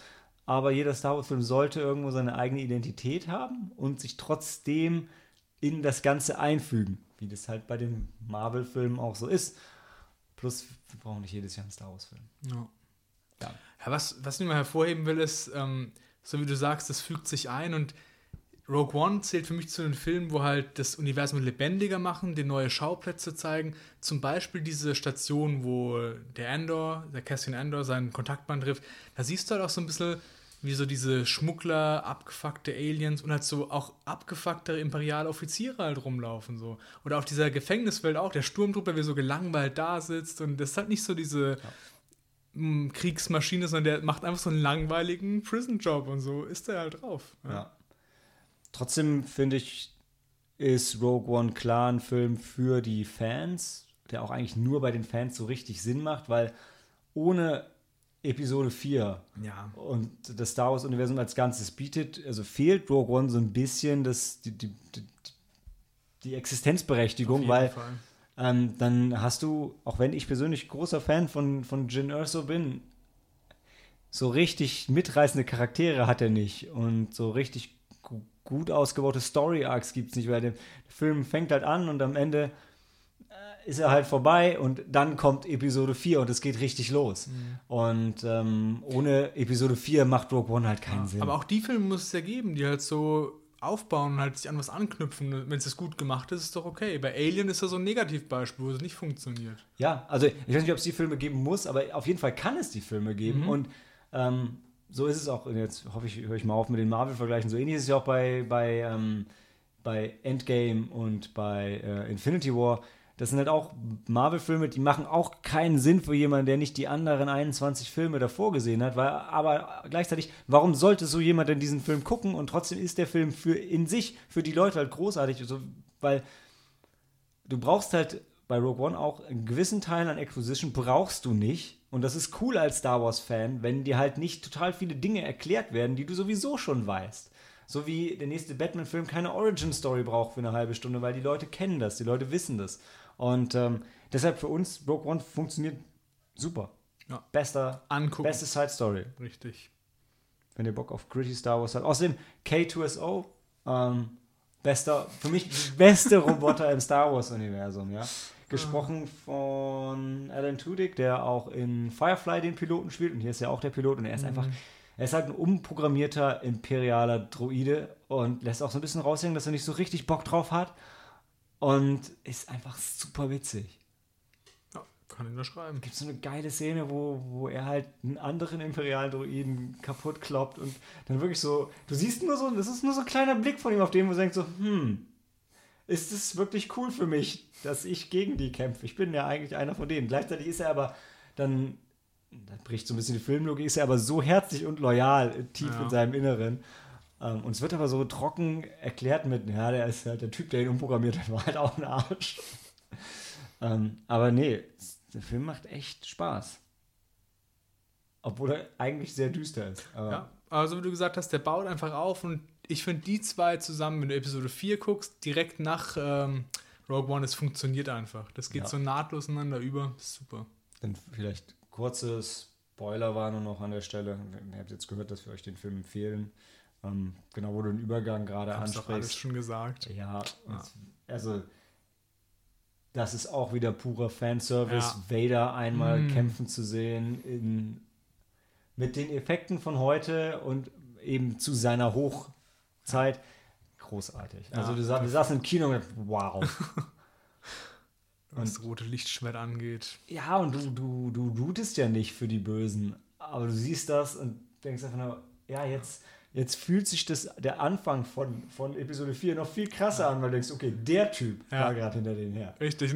aber jeder Star Wars-Film sollte irgendwo seine eigene Identität haben und sich trotzdem in das Ganze einfügen, wie das halt bei den Marvel-Filmen auch so ist. Plus, wir brauchen nicht jedes Jahr einen Star Wars-Film. Ja. ja. ja. was, was ich mal hervorheben will, ist, ähm, so wie du sagst, das fügt sich ein und Rogue One zählt für mich zu den Filmen, wo halt das Universum lebendiger machen, dir neue Schauplätze zeigen. Zum Beispiel diese Station, wo der Andor, der Cassian Andor, seinen Kontaktmann trifft. Da siehst du halt auch so ein bisschen, wie so diese Schmuggler, abgefuckte Aliens und halt so auch abgefuckte imperiale Offiziere halt rumlaufen. So. Oder auf dieser Gefängniswelt auch, der Sturmtruppe, wie so gelangweilt da sitzt. Und das ist halt nicht so diese. Ja. Kriegsmaschine, sondern der macht einfach so einen langweiligen Prison-Job und so ist er halt drauf. Ja. ja. Trotzdem finde ich, ist Rogue One klar ein Film für die Fans, der auch eigentlich nur bei den Fans so richtig Sinn macht, weil ohne Episode 4 ja. und das Star Wars-Universum als Ganzes bietet, also fehlt Rogue One so ein bisschen das, die, die, die, die Existenzberechtigung, weil ähm, dann hast du, auch wenn ich persönlich großer Fan von, von Jin Erso bin, so richtig mitreißende Charaktere hat er nicht und so richtig gut ausgebaute Story-Arcs gibt es nicht, weil der Film fängt halt an und am Ende äh, ist er halt vorbei und dann kommt Episode 4 und es geht richtig los. Mhm. Und ähm, ohne Episode 4 macht Rogue One halt keinen ja, Sinn. Aber auch die Filme muss es ja geben, die halt so aufbauen und halt sich an was anknüpfen. Wenn es gut gemacht ist, ist es doch okay. Bei Alien ist das so ein Negativbeispiel, wo es nicht funktioniert. Ja, also ich weiß nicht, ob es die Filme geben muss, aber auf jeden Fall kann es die Filme geben. Mhm. Und ähm, so ist es auch, jetzt hoffe ich, höre ich mal auf mit den Marvel-Vergleichen, so ähnlich ist es ja auch bei, bei, ähm, bei Endgame und bei äh, Infinity War. Das sind halt auch Marvel-Filme, die machen auch keinen Sinn für jemanden, der nicht die anderen 21 Filme davor gesehen hat, weil, aber gleichzeitig, warum sollte so jemand denn diesen Film gucken und trotzdem ist der Film für in sich, für die Leute halt großartig, so, weil du brauchst halt bei Rogue One auch einen gewissen Teil an Exposition brauchst du nicht, und das ist cool als Star Wars-Fan, wenn dir halt nicht total viele Dinge erklärt werden, die du sowieso schon weißt. So wie der nächste Batman-Film keine Origin-Story braucht für eine halbe Stunde, weil die Leute kennen das, die Leute wissen das. Und ähm, deshalb für uns, Rogue One funktioniert super. Ja. Bester, Angucken. beste Side-Story. Richtig. Wenn ihr Bock auf gritty Star Wars habt. Außerdem K2SO, ähm, bester, für mich beste Roboter im Star Wars-Universum, ja. Gesprochen von Alan Tudyk, der auch in Firefly den Piloten spielt. Und hier ist ja auch der Pilot. Und er ist mhm. einfach, er ist halt ein umprogrammierter imperialer Droide und lässt auch so ein bisschen raushängen, dass er nicht so richtig Bock drauf hat. Und ist einfach super witzig. Ja, kann ich nur schreiben. Gibt so eine geile Szene, wo, wo er halt einen anderen imperialen Droiden kaputt kloppt und dann wirklich so, du siehst nur so, das ist nur so ein kleiner Blick von ihm, auf dem du denkst so, hm, ist es wirklich cool für mich, dass ich gegen die kämpfe. Ich bin ja eigentlich einer von denen. Gleichzeitig ist er aber dann, da bricht so ein bisschen die Filmlogik, ist er aber so herzlich und loyal tief ja. in seinem Inneren. Ähm, und es wird aber so trocken erklärt mit, ja, der ist halt der Typ, der ihn umprogrammiert hat, war halt auch ein Arsch. ähm, aber nee, der Film macht echt Spaß. Obwohl er eigentlich sehr düster ist. ja, also wie du gesagt hast, der baut einfach auf und ich finde die zwei zusammen, wenn du Episode 4 guckst, direkt nach ähm, Rogue One, es funktioniert einfach. Das geht ja. so nahtlos ineinander über. super. Dann vielleicht kurzes Spoilerwarnung noch an der Stelle. Ihr habt jetzt gehört, dass wir euch den Film empfehlen. Ähm, genau, wo du den Übergang gerade ansprichst. Doch alles schon gesagt. Ja, ja. also das ist auch wieder purer Fanservice, ja. Vader einmal mm. kämpfen zu sehen in, mit den Effekten von heute und eben zu seiner Hochzeit. Großartig. Also ja. du, sa wir saßen im Kino und wow. Was das rote Lichtschwert angeht. Ja, und du, du, du rootest ja nicht für die Bösen, aber du siehst das und denkst einfach nur, ja, jetzt Jetzt fühlt sich das, der Anfang von, von Episode 4 noch viel krasser an, weil du denkst, okay, der Typ ja. war gerade hinter denen her. Richtig.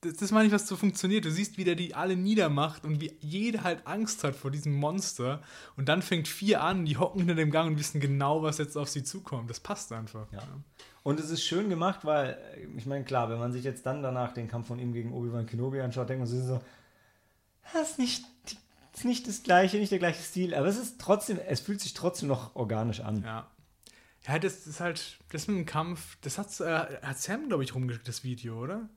Das, das, das meine ich, was so funktioniert. Du siehst, wie der die alle niedermacht und wie jeder halt Angst hat vor diesem Monster. Und dann fängt vier an, die hocken hinter dem Gang und wissen genau, was jetzt auf sie zukommt. Das passt einfach. Ja. Und es ist schön gemacht, weil, ich meine, klar, wenn man sich jetzt dann danach den Kampf von ihm gegen Obi-Wan Kenobi anschaut, denkt man sich so, das ist nicht die ist nicht das gleiche, nicht der gleiche Stil, aber es ist trotzdem, es fühlt sich trotzdem noch organisch an. Ja. Ja, das ist halt, das mit dem Kampf, das hat, äh, hat Sam, glaube ich, rumgeschickt, das Video, oder?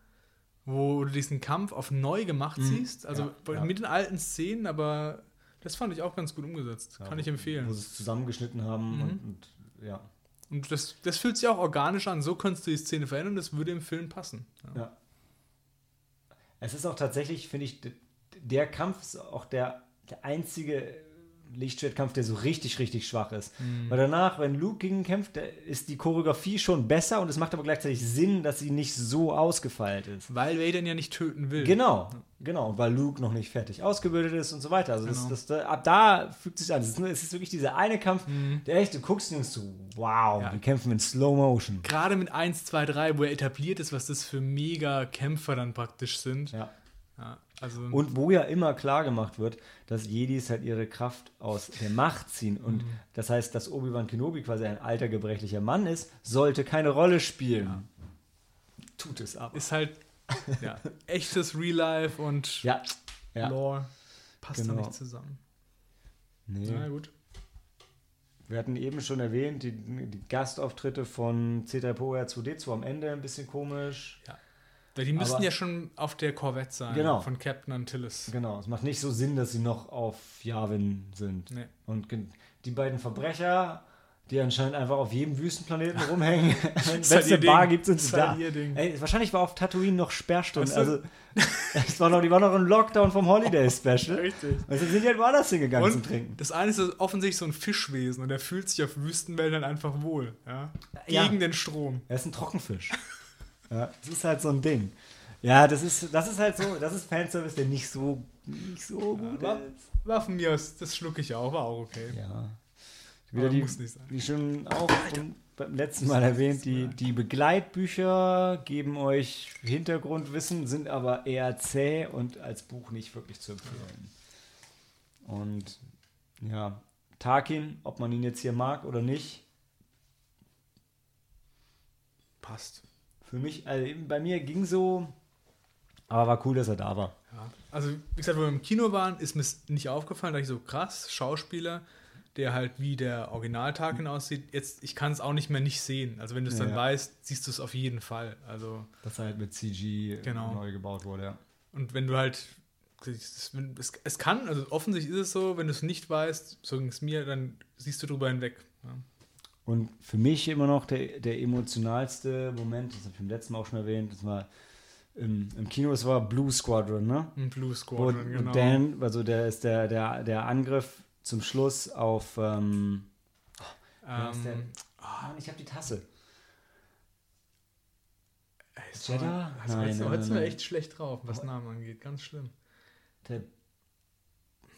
Wo du diesen Kampf auf neu gemacht mhm. siehst. Also ja, ja. mit den alten Szenen, aber das fand ich auch ganz gut umgesetzt. Ja, Kann ich empfehlen. Wo sie es zusammengeschnitten haben mhm. und, und, ja. Und das, das fühlt sich auch organisch an. So kannst du die Szene verändern, das würde im Film passen. Ja. Es ist auch tatsächlich, finde ich, der Kampf ist auch der der einzige Lichtschwertkampf, der so richtig, richtig schwach ist. Mhm. Weil danach, wenn Luke gegen kämpft, ist die Choreografie schon besser und es macht aber gleichzeitig Sinn, dass sie nicht so ausgefeilt ist. Weil Vader ja nicht töten will. Genau, genau. Und weil Luke noch nicht fertig ausgebildet ist und so weiter. Also genau. das, das, ab da fügt sich an. Es ist, es ist, wirklich dieser eine Kampf, mhm. der echt, du guckst und denkst so, wow, ja. die kämpfen in Slow Motion. Gerade mit 1, 2, 3, wo er etabliert ist, was das für mega Kämpfer dann praktisch sind. Ja. Ja, also und wo ja immer klar gemacht wird, dass Jedis halt ihre Kraft aus der Macht ziehen. Und mhm. das heißt, dass Obi-Wan Kenobi quasi ein alter, gebrechlicher Mann ist, sollte keine Rolle spielen. Ja. Tut es aber. Ist halt ja, echtes Real Life und ja. Lore passt genau. da nicht zusammen. Nee. Na gut. Wir hatten eben schon erwähnt, die, die Gastauftritte von C3PO R2D2 am Ende ein bisschen komisch. Ja. Weil die müssen aber, ja schon auf der Korvette sein, genau. von Captain Antilles. Genau, es macht nicht so Sinn, dass sie noch auf Yavin sind. Nee. Und die beiden Verbrecher, die anscheinend einfach auf jedem Wüstenplaneten rumhängen, wenn es eine Bar gibt, sind sie da. Ey, wahrscheinlich war auf Tatooine noch Sperrstunde. Weißt du? Also, es war noch, die waren noch im Lockdown vom Holiday Special. Richtig. Und dann sind die halt woanders hingegangen und zum Trinken. Das eine ist offensichtlich so ein Fischwesen und der fühlt sich auf Wüstenwäldern einfach wohl. Ja? Gegen ja. den Strom. Er ist ein Trockenfisch. Ja, das ist halt so ein Ding. Ja, das ist, das ist halt so, das ist Fanservice, der nicht so, nicht so gut ja, war, ist. War von mir aus, das schlucke ich auch, war auch okay. Ja. Wieder die, muss nicht sein. Wie schon auch beim letzten Mal erwähnt, die, die Begleitbücher geben euch Hintergrundwissen, sind aber eher zäh und als Buch nicht wirklich zu empfehlen. Und ja, Tarkin, ob man ihn jetzt hier mag oder nicht, passt für mich, also bei mir ging so, aber war cool, dass er da war. Ja. Also, wie gesagt, wo wir im Kino waren, ist mir nicht aufgefallen, da ich so krass, Schauspieler, der halt wie der Original-Tarkin aussieht. Jetzt, ich kann es auch nicht mehr nicht sehen. Also, wenn du es ja, dann ja. weißt, siehst du es auf jeden Fall. Also, Dass er halt mit CG genau. neu gebaut wurde, ja. Und wenn du halt es, es, kann, also offensichtlich ist es so, wenn du es nicht weißt, so ging es mir, dann siehst du drüber hinweg. Ja. Und für mich immer noch der, der emotionalste Moment, das habe ich beim letzten Mal auch schon erwähnt, das war im, im Kino, das war Blue Squadron, ne? Blue Squadron, Wo, genau. Dan, also der ist der, der, der Angriff zum Schluss auf ähm, oh, ähm, der, oh, Mann, ich habe die Tasse. Ey, Jeddah? Also nein, heute sind wir echt schlecht drauf, was Namen angeht. Ganz schlimm. Der,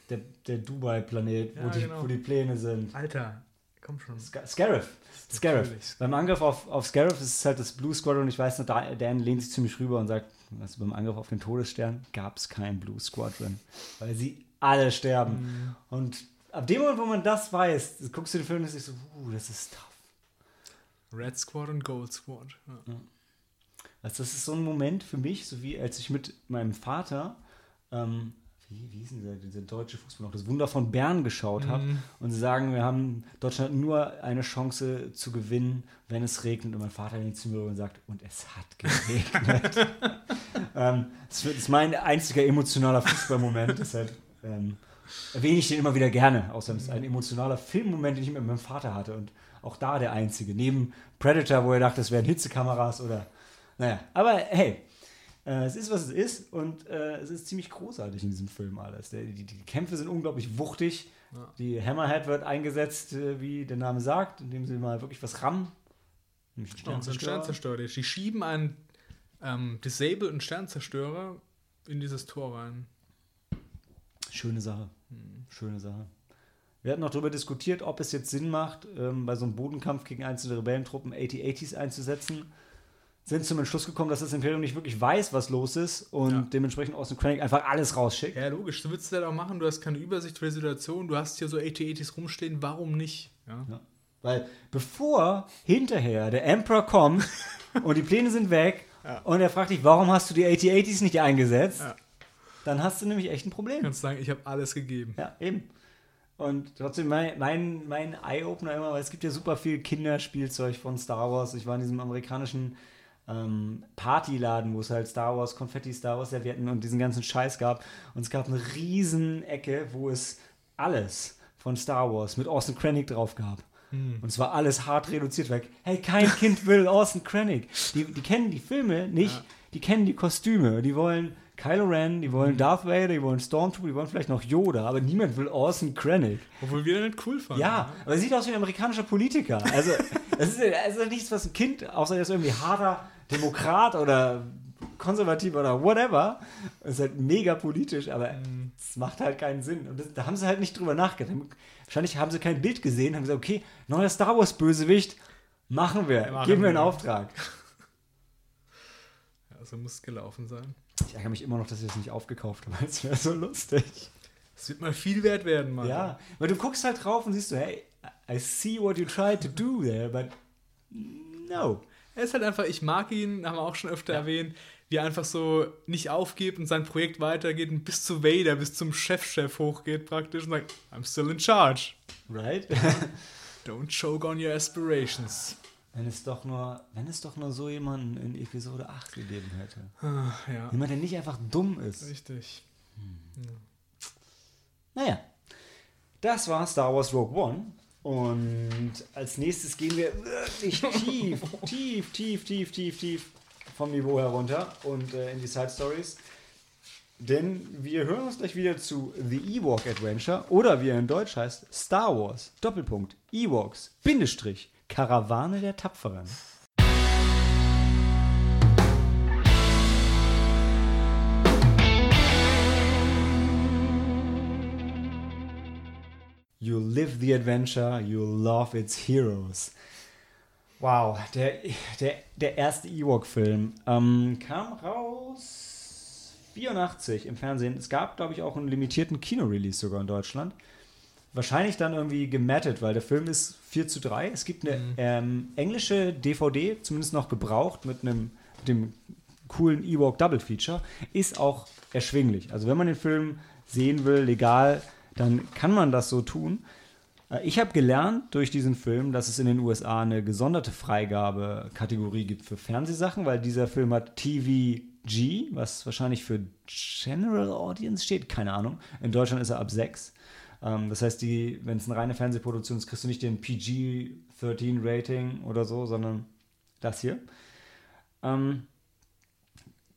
der, der Dubai-Planet, ja, wo, die, genau. wo die Pläne sind. Alter, komm schon. Scar Scarif. Scarif. Beim Angriff auf, auf Scarif ist es halt das Blue Squadron. Ich weiß noch, Dan lehnt sich ziemlich rüber und sagt, also beim Angriff auf den Todesstern gab es kein Blue Squadron. Weil sie alle sterben. Mhm. Und ab dem Moment, wo man das weiß, guckst du den Film und denkst so, uh, das ist tough. Red Squad und Gold Squad. Ja. Ja. Also das ist so ein Moment für mich, so wie als ich mit meinem Vater ähm, wie, wie hieß denn dieser deutsche Fußball noch, das Wunder von Bern geschaut habe. Mhm. Und sie sagen, wir haben Deutschland nur eine Chance zu gewinnen, wenn es regnet. Und mein Vater lehnt zu mir und sagt, und es hat geregnet. ähm, das ist mein einziger emotionaler Fußballmoment. Deshalb ähm, erwähne ich den immer wieder gerne. Außerdem ist es ein emotionaler Filmmoment, den ich mit meinem Vater hatte. Und auch da der einzige. Neben Predator, wo er dachte, es wären Hitzekameras oder. Naja, aber hey, äh, es ist, was es ist und äh, es ist ziemlich großartig in diesem Film alles. Der, die, die, Kämpfe sind unglaublich wuchtig. Ja. Die Hammerhead wird eingesetzt, äh, wie der Name sagt, indem sie mal wirklich was rammen. Ein Sternzerstörer. Die schieben einen ähm, Disable und Sternzerstörer in dieses Tor rein. Schöne Sache. Hm. Schöne Sache. Wir hatten noch darüber diskutiert, ob es jetzt Sinn macht, ähm, bei so einem Bodenkampf gegen einzelne Rebellentruppen 80-80s einzusetzen sind zum Entschluss gekommen, dass das Imperium nicht wirklich weiß, was los ist und ja. dementsprechend Austin Krennic einfach alles rausschickt. Ja, logisch. Du würdest es ja auch machen. Du hast keine Übersicht für die Situation. Du hast hier so AT-80s rumstehen. Warum nicht? Ja. ja. Weil bevor hinterher der Emperor kommt und die Pläne sind weg ja. und er fragt dich, warum hast du die AT-80s nicht eingesetzt, dann hast du nämlich echt ein Problem. Du kannst sagen, ich habe alles gegeben. Ja, eben. Und trotzdem mein, mein, mein Eye-Opener immer, weil es gibt ja super viel Kinderspielzeug von Star Wars. Ich war in diesem amerikanischen ähm, Partyladen, wo es halt Star Wars, Konfetti, Star Wars Servietten und diesen ganzen Scheiß gab. Und es gab eine riesen Ecke, wo es alles von Star Wars mit Austin Krennic drauf gab. Hm. Und es war alles hart reduziert weg. Hey, kein Kind will Austin Krennic. Die, die kennen die Filme nicht, ja. die kennen die Kostüme. Die wollen Kylo Ren, die wollen hm. Darth Vader, die wollen Stormtrooper, die wollen vielleicht noch Yoda, aber niemand will Austin Krennic. Obwohl wir nicht cool fanden. Ja, aber er sieht aus wie ein amerikanischer Politiker. Also, das ist, das ist nichts, was ein Kind, außer er ist irgendwie harter Demokrat oder konservativ oder whatever. Das ist halt mega politisch, aber mhm. es macht halt keinen Sinn. Und das, da haben sie halt nicht drüber nachgedacht. Wahrscheinlich haben sie kein Bild gesehen, haben gesagt, okay, neuer Star Wars Bösewicht, machen wir, ja, geben wir einen Auftrag. Ja, so muss es gelaufen sein. Ich ärgere mich immer noch, dass ich das nicht aufgekauft habe, es wäre so lustig. Es wird mal viel wert werden, Mann. Ja, weil du guckst halt drauf und siehst so, hey, I see what you tried to do there, but no. Er ist halt einfach, ich mag ihn, haben wir auch schon öfter ja. erwähnt, wie er einfach so nicht aufgibt und sein Projekt weitergeht und bis zu Vader, bis zum Chef-Chef hochgeht praktisch und sagt, I'm still in charge. Right? Don't choke on your aspirations. Wenn es doch nur, wenn es doch nur so jemanden in Episode 8 gegeben hätte. Ah, ja. Jemand, der nicht einfach dumm ist. Richtig. Hm. Ja. Naja. Das war Star Wars Rogue One. Und als nächstes gehen wir wirklich tief, tief, tief, tief, tief, tief vom Niveau herunter und äh, in die Side Stories. Denn wir hören uns gleich wieder zu The Ewok Adventure oder wie er in Deutsch heißt, Star Wars, Doppelpunkt, Ewoks, Bindestrich, Karawane der Tapferen. You live the adventure, you love its heroes. Wow, der, der, der erste Ewok-Film ähm, kam raus 84 im Fernsehen. Es gab, glaube ich, auch einen limitierten Kino-Release sogar in Deutschland. Wahrscheinlich dann irgendwie gemattet, weil der Film ist 4 zu 3. Es gibt eine mhm. ähm, englische DVD, zumindest noch gebraucht, mit einem mit dem coolen Ewok Double Feature. Ist auch erschwinglich. Also wenn man den Film sehen will, legal, dann kann man das so tun. Äh, ich habe gelernt durch diesen Film, dass es in den USA eine gesonderte Freigabekategorie gibt für Fernsehsachen, weil dieser Film hat TVG, was wahrscheinlich für General Audience steht, keine Ahnung. In Deutschland ist er ab 6. Ähm, das heißt, wenn es eine reine Fernsehproduktion ist, kriegst du nicht den PG-13 Rating oder so, sondern das hier. Ähm,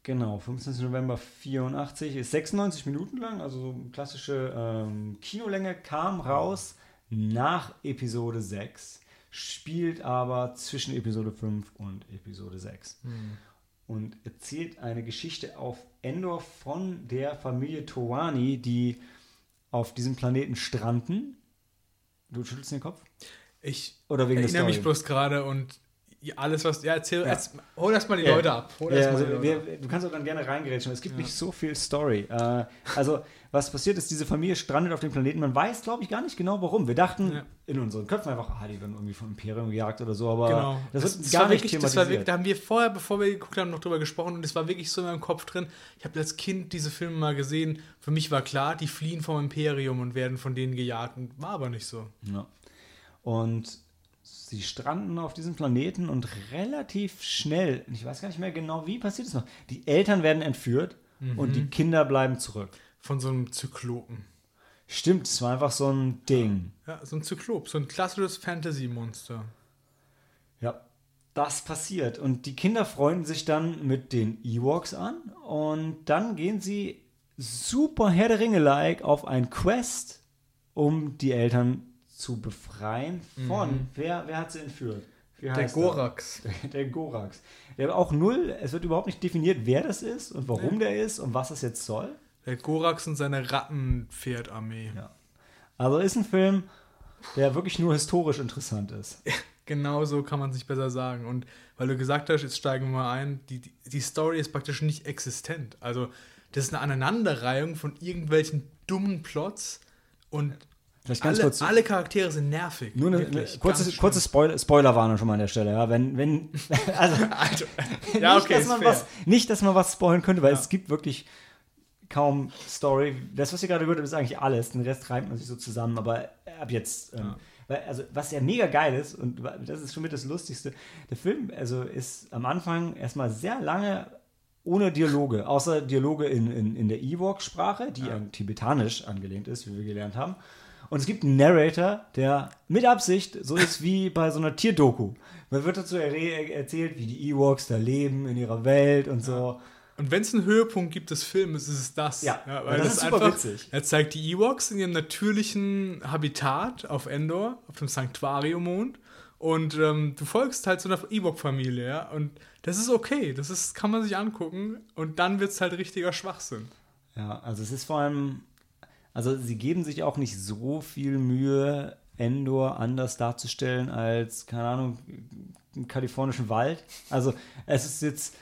Genau, 15. November 84 ist 96 Minuten lang, also so eine klassische ähm, Kinolänge, kam raus nach Episode 6, spielt aber zwischen Episode 5 und Episode 6. Mhm. Und erzählt eine Geschichte auf Endor von der Familie Towani, die auf diesem Planeten stranden. Du schüttelst den Kopf? Ich Oder wegen erinnere mich bloß gerade und alles, was. Ja, erzähl. Ja. Erst, hol erst mal die Ja. Leute ab. Ja, also Leute wir, ab. du kannst auch dann gerne reingerätschen. Es gibt nicht so viel Story. Äh, also, was passiert ist, diese Familie strandet auf dem Planeten. Man weiß, glaube ich, gar nicht genau warum. Wir dachten in unseren Köpfen einfach, ah, die werden irgendwie vom Imperium gejagt oder so, aber Genau. das das gar war nicht wirklich, das war wirklich, da haben wir vorher, bevor wir geguckt haben, noch drüber gesprochen und es war wirklich so in meinem Kopf drin. Ich habe als Kind diese Filme mal gesehen. Für mich war klar, die fliehen vom Imperium und werden von denen gejagt. Und war aber nicht so. Ja. Und sie stranden auf diesem Planeten und relativ schnell, ich weiß gar nicht mehr genau, wie passiert es noch, die Eltern werden entführt und Mhm. die Kinder bleiben zurück. Von so einem Zyklopen. Stimmt, es war einfach so ein Ding. Ja, so ein Zyklop, so ein klassisches Fantasy-Monster. Ja, das passiert. Und die Kinder freunden sich dann mit den Ewoks an und dann gehen sie super Herr der Ringe-like auf ein Quest, um die Eltern zu befreien von. Wer, wer hat sie entführt? Der er? Gorax. Der, der Gorax. Der auch null, es wird überhaupt nicht definiert, wer das ist und warum der ist und was das jetzt soll. Der Gorax und seine Rattenpferdarmee. Ja. Also ist ein Film, der wirklich nur historisch interessant ist. Genau so kann man sich besser sagen. Und weil du gesagt hast, jetzt steigen wir mal ein, die, die- die Story ist praktisch nicht existent. Also, das ist eine Aneinanderreihung von irgendwelchen dummen Plots und Vielleicht ganz alle, kurz. alle Charaktere sind nervig. Nur eine, eine kurze, kurze Spoiler, Spoilerwarnung schon mal an der Stelle. Ja, wenn, wenn, also, Alter. Ja, nicht, okay, dass man fair. was, nicht, dass man was spoilern könnte, weil Ja. es gibt wirklich kaum Story. Das, was ihr gerade gehört habt, ist eigentlich alles. Den Rest reimt man sich so zusammen. Aber ab jetzt, ähm, weil, also, was ja mega geil ist, und das ist schon mit das Lustigste, der Film also ist am Anfang erstmal sehr lange ohne Dialoge, außer Dialoge in, in, in der Ewok-Sprache, die an tibetanisch angelehnt ist, wie wir gelernt haben. Und es gibt einen Narrator, der mit Absicht so ist wie bei so einer Tierdoku. Man wird dazu er erzählt, wie die Ewoks da leben in ihrer Welt und so. Und wenn es einen Höhepunkt gibt des Films, ist es das. Ja, weil das ist super witzig. Er zeigt die Ewoks in ihrem natürlichen Habitat auf Endor, auf dem Sanktuarium-Mond. Und ähm, du folgst halt so einer Ewok-Familie, ja. Und das ist okay, das ist, kann man sich angucken. Und dann wird es halt richtiger Schwachsinn. Ja, also es ist vor allem, also sie geben sich auch nicht so viel Mühe, Endor anders darzustellen als, keine Ahnung, im kalifornischen Wald. Also es ist jetzt,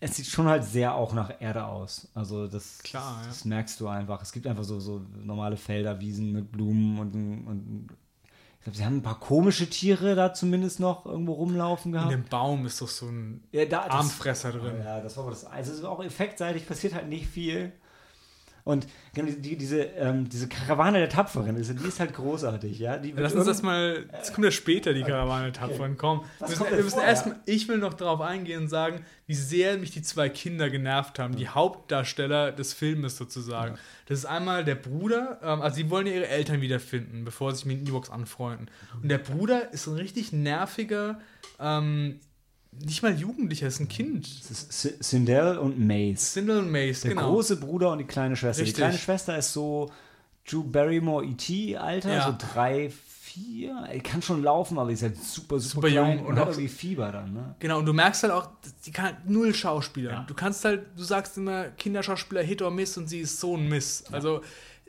es sieht schon halt sehr auch nach Erde aus. Also das, Klar, ja. das merkst du einfach. Es gibt einfach so, so normale Felder, Wiesen mit Blumen und, und ich glaube, sie haben ein paar komische Tiere da zumindest noch irgendwo rumlaufen In gehabt. dem Baum ist doch so ein Ja, da, das- Armfresser drin. ja, das war aber das. Also es ist auch effektseitig passiert halt nicht viel. Und genau die, die, diese, ähm, diese Karawane der Tapferen, die ist halt großartig, ja. Lass uns das mal, das kommt ja später, die Karawane Tapferen. Komm, Was wir müssen, wir müssen erstmal, ich will noch darauf eingehen und sagen, wie sehr mich die zwei Kinder genervt haben, die Hauptdarsteller des Filmes sozusagen. Das ist einmal der Bruder, ähm, also sie wollen ja ihre Eltern wiederfinden, bevor sie sich mit den Ewoks anfreunden. Und der Bruder ist ein richtig nerviger, ähm, nicht mal Jugendlicher, ist ein Kind. Sindel und Mace. Sindel und Mace, Der genau. große Bruder und die kleine Schwester. Richtig. Die kleine Schwester ist so Drew Barrymore E.T. Alter, Ja. so drei, vier. Die kann schon laufen, aber ist halt super, super, Super klein jung und, und hat irgendwie Fieber dann, ne? Genau, und du merkst halt auch, die kann halt null Schauspieler. Ja. Du kannst halt, du sagst immer Kinderschauspieler Hit or Miss und sie ist so ein Miss. Also,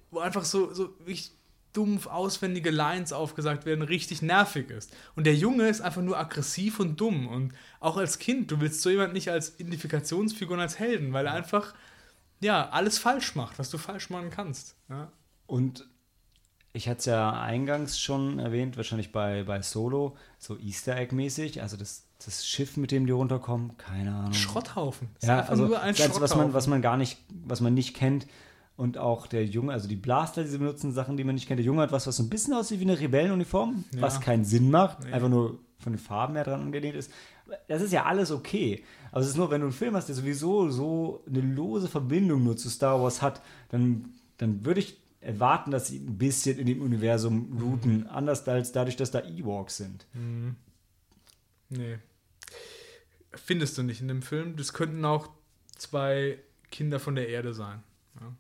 wo einfach so, so wirklich dumpf auswendige Lines aufgesagt werden, richtig nervig ist. Und der Junge ist einfach nur aggressiv und dumm. Und auch als Kind, du willst so jemand nicht als Identifikationsfigur und als Helden, weil er einfach, ja, alles falsch macht, was du falsch machen kannst. Ja. Und ich hatte es ja eingangs schon erwähnt, wahrscheinlich bei, bei Solo, so Easter Egg-mäßig. Also das, das Schiff, mit dem die runterkommen, keine Ahnung. Schrotthaufen. Das Ja, einfach also nur ein das was man, was man gar nicht, was man nicht kennt. Und auch der Junge, also die Blaster, die sie benutzen, Sachen, die man nicht kennt. Der Junge hat was, was so ein bisschen aussieht wie eine Rebellenuniform, Ja. was keinen Sinn macht, Nee. einfach nur von den Farben her dran angelehnt ist. Das ist ja alles okay. Aber es ist nur, wenn du einen Film hast, der sowieso so eine lose Verbindung nur zu Star Wars hat, dann, dann würde ich erwarten, dass sie ein bisschen in dem Universum routen, anders als dadurch, dass da Ewoks sind. Nee. Findest du nicht in dem Film. Das könnten auch zwei Kinder von der Erde sein. Genau.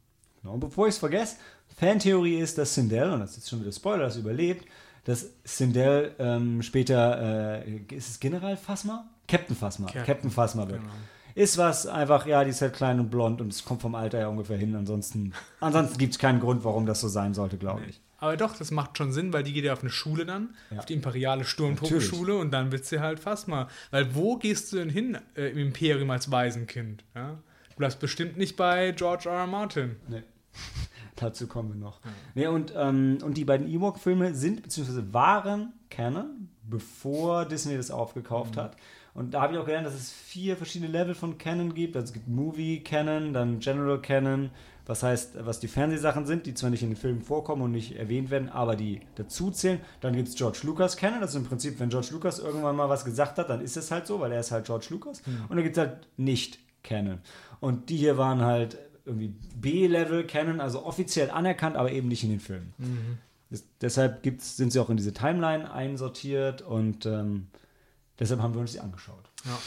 Und bevor ich es vergesse, Fantheorie ist, dass Sindel, und das ist jetzt schon wieder Spoiler, das überlebt, dass Sindel ähm, später, äh, ist es General Phasma? Captain Phasma. Captain. Captain Phasma wird. Genau. Ist was einfach, ja, die ist halt klein und blond und es kommt vom Alter ja ungefähr hin. Ansonsten, ansonsten gibt es keinen Grund, warum das so sein sollte, glaube ich. Aber doch, das macht schon Sinn, weil die geht ja auf eine Schule dann, Ja. auf die imperiale Sturmtruppenschule und dann wird sie halt mal. Weil wo gehst du denn hin äh, im Imperium als Waisenkind? Ja? Du bleibst bestimmt nicht bei George R. R. Martin. Nee. Dazu kommen wir noch. Nee, und, ähm, und die beiden Ewok-Filme sind bzw. waren Canon, bevor Disney das aufgekauft hat. Und da habe ich auch gelernt, dass es vier verschiedene Level von Canon gibt. Also es gibt Movie Canon, dann General Canon, was heißt, was die Fernsehsachen sind, die zwar nicht in den Filmen vorkommen und nicht erwähnt werden, aber die dazu zählen. Dann gibt es George Lucas Canon, das ist im Prinzip, wenn George Lucas irgendwann mal was gesagt hat, dann ist es halt so, weil er ist halt George Lucas. Und dann gibt es halt nicht Canon. Und die hier waren halt irgendwie B-Level Canon, also offiziell anerkannt, aber eben nicht in den Filmen. Das, deshalb gibt's, sind sie auch in diese Timeline einsortiert und ähm, deshalb haben wir uns die angeschaut. Ja.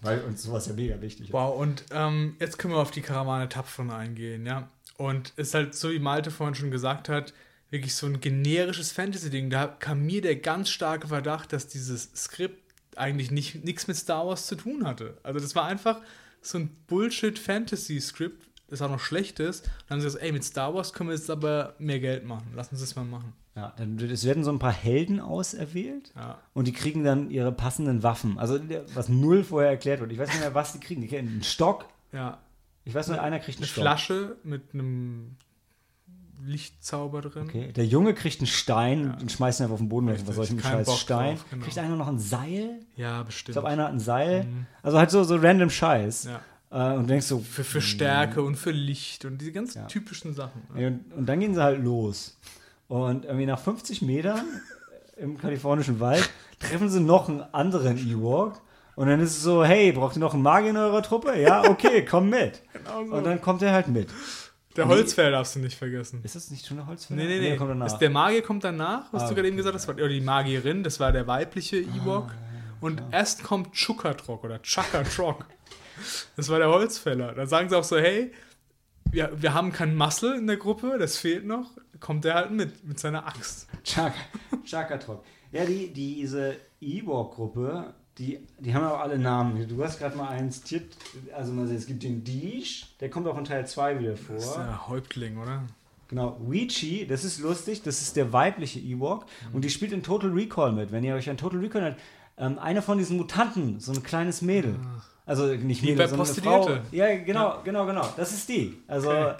Weil uns sowas ja mega wichtig ist. Wow, und ähm, jetzt können wir auf die Karawane Tapfern eingehen, ja. Und es ist halt so, wie Malte vorhin schon gesagt hat, wirklich so ein generisches Fantasy-Ding. Da kam mir der ganz starke Verdacht, dass dieses Skript eigentlich nicht nichts mit Star Wars zu tun hatte. Also das war einfach so ein Bullshit-Fantasy-Skript, das auch noch schlecht ist. Dann haben sie gesagt, ey, mit Star Wars können wir jetzt aber mehr Geld machen. Lass uns das mal machen. Ja, dann, es werden so ein paar Helden auserwählt Ja. und die kriegen dann ihre passenden Waffen. Also was null vorher erklärt wird. Ich weiß nicht mehr, was die kriegen. Die kriegen einen Stock. Ja, Ich weiß nur, einer kriegt einen eine Stock. Flasche mit einem Lichtzauber drin. Okay. Der Junge kriegt einen Stein und schmeißt ihn einfach auf den Boden. Richtig, Was soll ich mit scheiß Bock Stein? drauf, genau. Kriegt einer noch ein Seil? Ja, Ich bestimmt. glaube, einer hat ein Seil. Also halt so, so random Scheiß. Ja. Äh, und denkst so, Für, für Stärke und für Licht und diese ganz Ja. typischen Sachen. ne? Ja, Und, und dann gehen sie halt los. Und irgendwie nach 50 Metern im kalifornischen Wald treffen sie noch einen anderen Ewok. Und dann ist es so, hey, braucht ihr noch einen Magier in eurer Truppe? Ja, okay, komm mit. Genau so. Und dann kommt er halt mit. der Holzfäller darfst du nicht vergessen. Ist das nicht schon der Holzfäller? Nee, nee, nee. Der kommt danach. Ist der Magier kommt danach, was Ah, du gerade eben okay. gesagt hast, war- oder die Magierin, das war der weibliche Ewok. und erst kommt Chukatrok oder Chakatrok. das war der Holzfäller. Dann sagen sie auch so, hey, wir, wir haben kein Muscle in der Gruppe, das fehlt noch. Kommt der halt mit, mit seiner Axt. Chaka, Chakatrok. Ja, die, diese Ewok-Gruppe, die, die haben auch alle Namen. Du hast gerade mal eins zitiert. Also mal sehen, es gibt den Dish, der kommt auch in Teil 2 wieder vor. Das ist der Häuptling, oder? Genau, Weechi, das ist lustig, das ist der weibliche Ewok und die spielt in Total Recall mit. Wenn ihr euch an Total Recall erinnert, ähm, eine von diesen Mutanten, so ein kleines Mädel. Also nicht Wie Mädel, sondern eine Frau. Ja, genau, genau, genau. Das ist die. Also, Okay.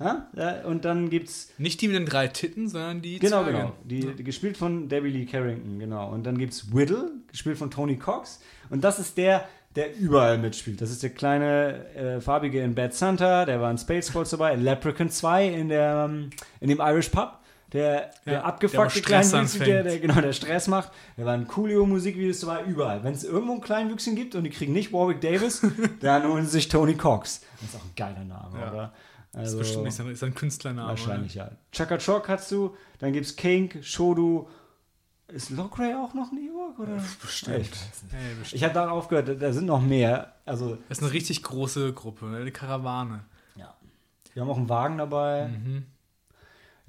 ja, ja, und dann gibt's, Nicht die mit den drei Titten, sondern die genau, Zwergin. genau, die, die gespielt von Debbie Lee Carrington, genau. Und dann gibt's Whittle, gespielt von Tony Cox. Und das ist der, der überall mitspielt. Das ist der kleine äh, Farbige in Bad Santa, der war in Spaceballs dabei, in Leprechaun 2 in, der, ähm, in dem Irish Pub. Der, der Ja, abgefuckte Kleinwüchsige, der, der, genau, der Stress macht. Der war in Coolio-Musikvideos dabei, überall. Wenn es irgendwo einen Kleinwüchsigen gibt und die kriegen nicht Warwick Davis, dann holen sie sich Tony Cox. Das ist auch ein geiler Name, Ja. oder? Das ist Also, bestimmt nicht sein, ist ein Künstlername. wahrscheinlich, ja. Chaka Chok hast du, dann gibt's King, Shodu. Ist Locray auch noch ein Ewok, oder? Oder? Bestimmt. Ich bestimmt. Ich habe da aufgehört, da- da sind noch mehr. Also, Das ist eine richtig große Gruppe, ne? eine Karawane. ja. Wir haben auch einen Wagen dabei. Mhm.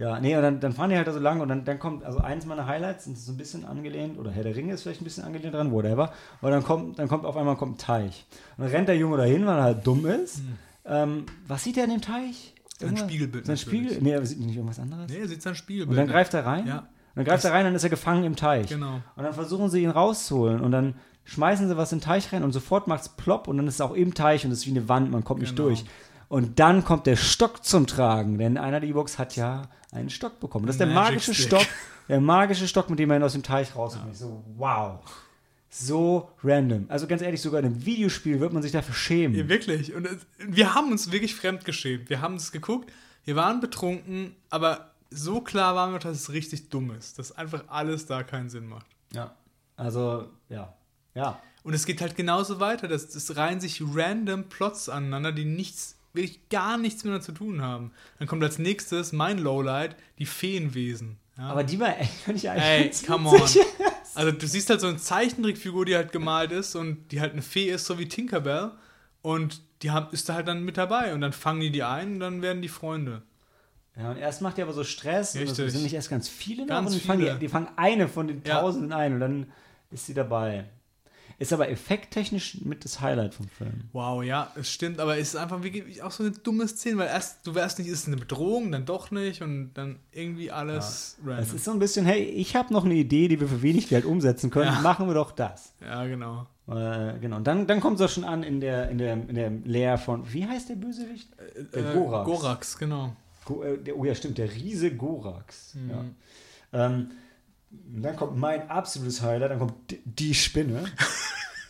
Ja, nee, und dann, dann fahren die halt da so lang und dann, dann kommt, also eins meiner Highlights sind so ein bisschen angelehnt, oder Herr der Ringe ist vielleicht ein bisschen angelehnt dran, whatever. Aber dann kommt, dann kommt auf einmal kommt ein Teich. Und dann rennt der Junge dahin, weil er halt dumm ist. Ähm, was sieht er in dem Teich? Sein? Spiegelbild. Sein. Spiegel? Nee, er sieht nicht irgendwas anderes. Nee, er sieht sein Spiegelbild. Und dann greift er rein. Ja, Und dann greift er rein, dann ist er gefangen im Teich. genau. Und dann versuchen sie ihn rauszuholen und dann schmeißen sie was in den Teich rein und sofort macht's plopp und dann ist es auch im Teich und es ist wie eine Wand, man kommt nicht Genau. durch. Und dann kommt der Stock zum Tragen, denn einer der E-Box hat ja einen Stock bekommen. Das ist der Magic magische Stick. Stock, der magische Stock, mit dem ihn aus dem Teich. Und ich So, wow. So random. Also ganz ehrlich, sogar in einem Videospiel wird man sich dafür schämen. Ja, wirklich. Und wir haben uns wirklich fremdgeschämt. Wir haben es geguckt, wir waren betrunken, aber so klar waren wir, dass es richtig dumm ist. Dass einfach alles da keinen Sinn macht. Ja. Also, ja. Ja. Und es geht halt genauso weiter. Das, das reihen sich random Plots aneinander, die nichts, wirklich gar nichts miteinander zu tun haben. Dann kommt als nächstes mein Lowlight, die Feenwesen. Ja? Aber die war echt, ich eigentlich Ey, come on. Also du siehst halt so eine Zeichentrickfigur, die halt gemalt ist und die halt eine Fee ist, so wie Tinkerbell. Und die haben, ist da halt dann mit dabei. Und dann fangen die die ein und dann werden die Freunde. Ja, und erst macht die aber so Stress. Und es Richtig. sind nicht erst ganz viele noch. Ganz und die fangen, viele. die, die fangen eine von den Ja. Tausenden ein und dann ist sie dabei. Ist aber effekttechnisch mit das Highlight vom Film. Wow, ja, es stimmt, aber es ist einfach wirklich auch so eine dumme Szene, weil erst du weißt nicht, ist es eine Bedrohung, dann doch nicht und dann irgendwie alles ja. Es ist so ein bisschen, hey, ich habe noch eine Idee, die wir für wenig Geld umsetzen können, ja. machen wir doch das. Ja, genau. Äh, genau. Und dann, dann kommt es auch schon an in der, in der, in der Leer von, wie heißt der Bösewicht? Äh, äh, Gorax. Gorax, genau. Go, äh, der, oh ja, stimmt, der Riese Gorax. Mhm. Ja. Ähm, dann kommt mein absolutes Highlight, dann kommt die Spinne.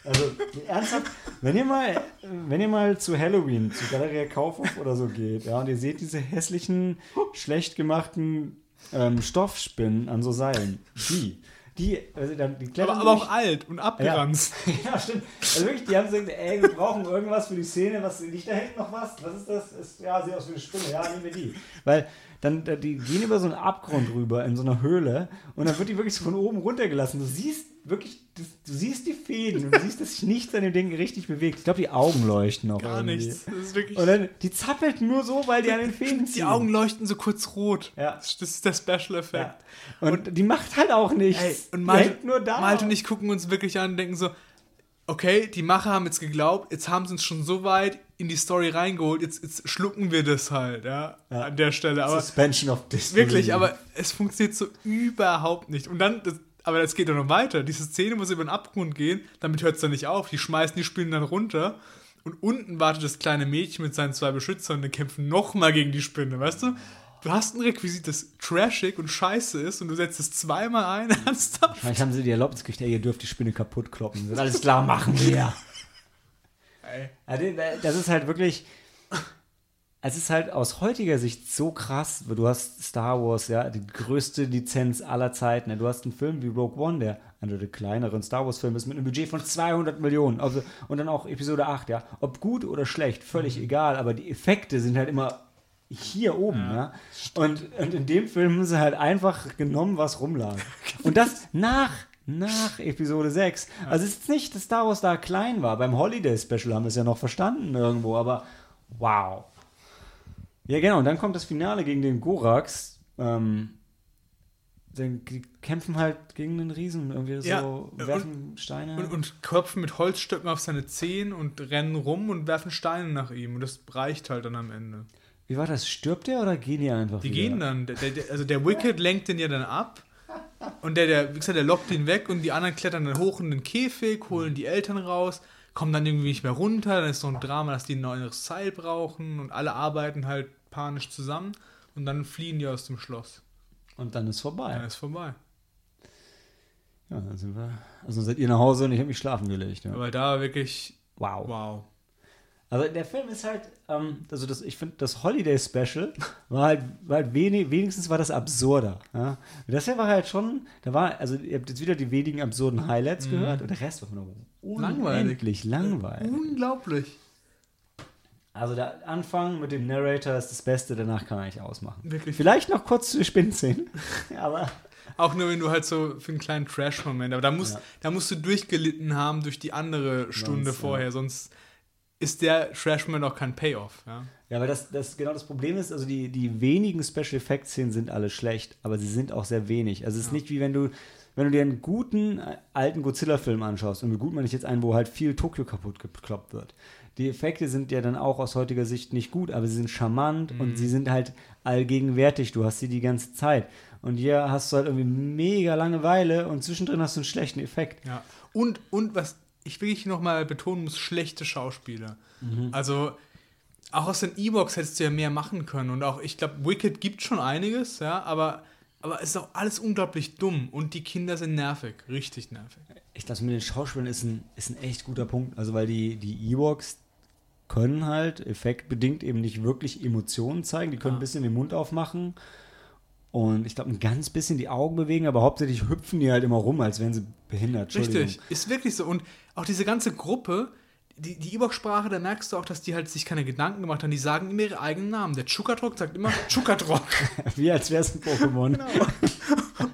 Also ernsthaft, wenn ihr mal, wenn ihr mal zu Halloween, zu Galeria Kaufhof oder so geht, ja, und ihr seht diese hässlichen, schlecht gemachten ähm, Stoffspinnen an so Seilen, die, die, also die klettern aber, aber auch alt und abgeranzt. Ja. ja, stimmt. Also wirklich, die haben gesagt, ey, wir brauchen irgendwas für die Szene, was nicht da hängt noch was. Was ist das? Ist, ja, sieht aus wie eine Spinne. Ja, nehmen wir die. Weil dann die gehen über so einen Abgrund rüber in so einer Höhle und dann wird die wirklich so von oben runtergelassen. Du siehst wirklich, du, du siehst die Fäden und du siehst, dass sich nichts an dem Ding richtig bewegt. Ich glaube, die Augen leuchten auch Gar irgendwie. nichts. Das ist wirklich und dann, die zappelt nur so, weil die an den Fäden ziehen. Die Augen leuchten so kurz rot. Ja. Das ist der Special Effekt. Ja. Und, und, die macht halt auch nichts. Ey, und Malte, nur da. Malte und ich gucken uns wirklich an und denken so, okay, die Macher haben jetzt geglaubt, jetzt haben sie uns schon so weit in die Story reingeholt, jetzt, jetzt schlucken wir das halt, ja, ja. an der Stelle. Aber Suspension of Disbelief. Wirklich, aber es funktioniert so überhaupt nicht. Und dann, das, aber es geht doch noch weiter. Diese Szene muss über den Abgrund gehen, damit hört es dann nicht auf. Die schmeißen die Spinnen dann runter. Und unten wartet das kleine Mädchen mit seinen zwei Beschützern und die kämpfen nochmal gegen die Spinne, weißt du? Du hast ein Requisit, das trashig und scheiße ist und du setzt es zweimal ein, ernsthaft. Vielleicht haben sie die Erlaubnis gekriegt, ey, ihr dürft die Spinne kaputt kloppen. Das alles klar, machen wir. Das ist halt wirklich. Es ist halt aus heutiger Sicht so krass, du hast Star Wars, ja, die größte Lizenz aller Zeiten. Du hast einen Film wie Rogue One, der einer der kleineren Star Wars-Filme ist, mit einem Budget von 200 Millionen. Also, und dann auch Episode 8, ja. Ob gut oder schlecht, völlig mhm. egal, aber die Effekte sind halt immer hier oben, ja. ja. Und, und in dem Film haben sie halt einfach genommen, was rumlag. Und das nach nach Episode 6. Ja. Also es ist nicht, dass Star Wars da klein war. Beim Holiday Special haben wir es ja noch verstanden irgendwo, aber wow. Ja, genau. Und dann kommt das Finale gegen den Gorax. Ähm, die kämpfen halt gegen den Riesen, irgendwie ja, so, werfen und, Steine. Und, und klopfen mit Holzstöcken auf seine Zehen und rennen rum und werfen Steine nach ihm. Und das reicht halt dann am Ende. Wie war das? Stirbt der oder gehen die einfach Die wieder? gehen dann. Der, der, also der Wicked lenkt den ja dann ab und der, der, wie gesagt, der lockt ihn weg und die anderen klettern dann hoch in den Käfig, holen die Eltern raus, kommen dann irgendwie nicht mehr runter. Dann ist so ein Drama, dass die ein neues Seil brauchen und alle arbeiten halt panisch zusammen und dann fliehen die aus dem Schloss. Und dann ist vorbei. Dann ist vorbei. Ja, dann sind wir. Also seid ihr nach Hause und ich habe mich schlafen gelegt. Ja. Aber da wirklich. Wow. Wow. Also der Film ist halt, ähm, also das, ich finde, das Holiday Special war halt, war halt wenig, wenigstens war das absurder. Ja? Das hier war halt schon, da war, also ihr habt jetzt wieder die wenigen absurden Highlights mhm. gehört und der Rest war unendlich langweilig. langweilig. Unglaublich. Also der Anfang mit dem Narrator ist das Beste, danach kann man eigentlich ausmachen. Wirklich. Vielleicht noch kurz zu Spinnszenen, aber... Auch nur, wenn du halt so für einen kleinen Trash-Moment, aber da musst, ja. da musst du durchgelitten haben durch die andere Stunde sonst, vorher, ja. sonst ist der Trashman auch kein Payoff. Ja, ja aber das, das genau das Problem ist, also die, die wenigen Special Effects Szenen sind alle schlecht, aber sie sind auch sehr wenig. Also es ist ja. nicht wie wenn du wenn du dir einen guten äh, alten Godzilla-Film anschaust, und mit gut meine ich jetzt einen, wo halt viel Tokio kaputt gekloppt wird. Die Effekte sind ja dann auch aus heutiger Sicht nicht gut, aber sie sind charmant mhm. und sie sind halt allgegenwärtig. Du hast sie die ganze Zeit. Und hier hast du halt irgendwie mega Langeweile und zwischendrin hast du einen schlechten Effekt. Ja. Und, und was ich wirklich nochmal betonen muss, schlechte Schauspieler. Mhm. Also auch aus den E-Box hättest du ja mehr machen können. Und auch, ich glaube, Wicked gibt schon einiges, ja, aber, aber es ist auch alles unglaublich dumm. Und die Kinder sind nervig, richtig nervig. Ich glaube, mit den Schauspielern ist ein, ist ein echt guter Punkt. Also, weil die, die E-Box können halt effektbedingt eben nicht wirklich Emotionen zeigen. Die können ja. ein bisschen den Mund aufmachen und ich glaube, ein ganz bisschen die Augen bewegen, aber hauptsächlich hüpfen die halt immer rum, als wären sie behindert. Richtig, ist wirklich so. Und auch diese ganze Gruppe, die, die Ibox-Sprache, da merkst du auch, dass die halt sich keine Gedanken gemacht haben. Die sagen immer ihre eigenen Namen. Der Chukatrok sagt immer Chukatrok. Wie als wäre es ein Pokémon. genau.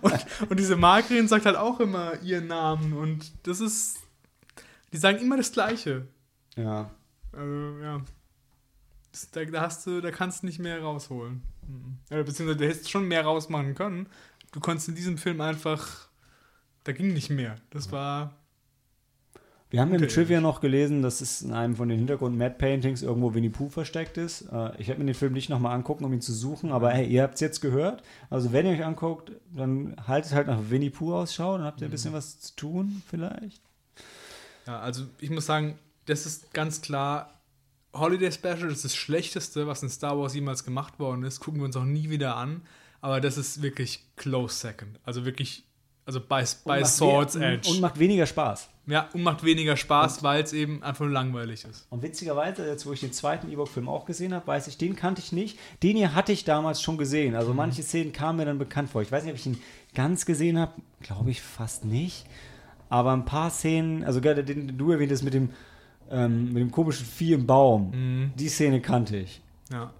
und, und, diese Magrin sagt halt auch immer ihren Namen. Und das ist. Die sagen immer das Gleiche. Ja. Also, ja. Da, da, hast du, da kannst du nicht mehr rausholen. Mhm. Beziehungsweise du hättest schon mehr rausmachen können. Du konntest in diesem Film einfach. Da ging nicht mehr. Das war. Wir haben im. Trivia noch gelesen, dass es in einem von den Hintergrund-Mad-Paintings irgendwo Winnie Pooh versteckt ist. Äh, ich werde mir den Film nicht nochmal angucken, um ihn zu suchen, aber hey, ihr habt es jetzt gehört. Also wenn ihr euch anguckt, dann haltet halt nach Winnie Pooh Ausschau, dann habt ihr ein bisschen was zu tun vielleicht. Ja, also ich muss sagen, das ist ganz klar. Holiday Special ist das Schlechteste, was in Star Wars jemals gemacht worden ist. Gucken wir uns auch nie wieder an. Aber das ist wirklich close second. Also wirklich, also bei, bei Swords Edge. Und macht weniger Spaß. ja, und macht weniger Spaß, weil es eben einfach nur langweilig ist. Und witzigerweise, jetzt wo ich den zweiten Ewok-Film auch gesehen habe, weiß ich, den kannte ich nicht. Den hier hatte ich damals schon gesehen. Also Mhm. manche Szenen kamen mir dann bekannt vor. Ich weiß nicht, ob ich ihn ganz gesehen habe. Glaube ich fast nicht. Aber ein paar Szenen, also gerade den, den du erwähntest mit dem, ähm, mit dem komischen Vieh im Baum, Mhm. die Szene kannte ich. Ja.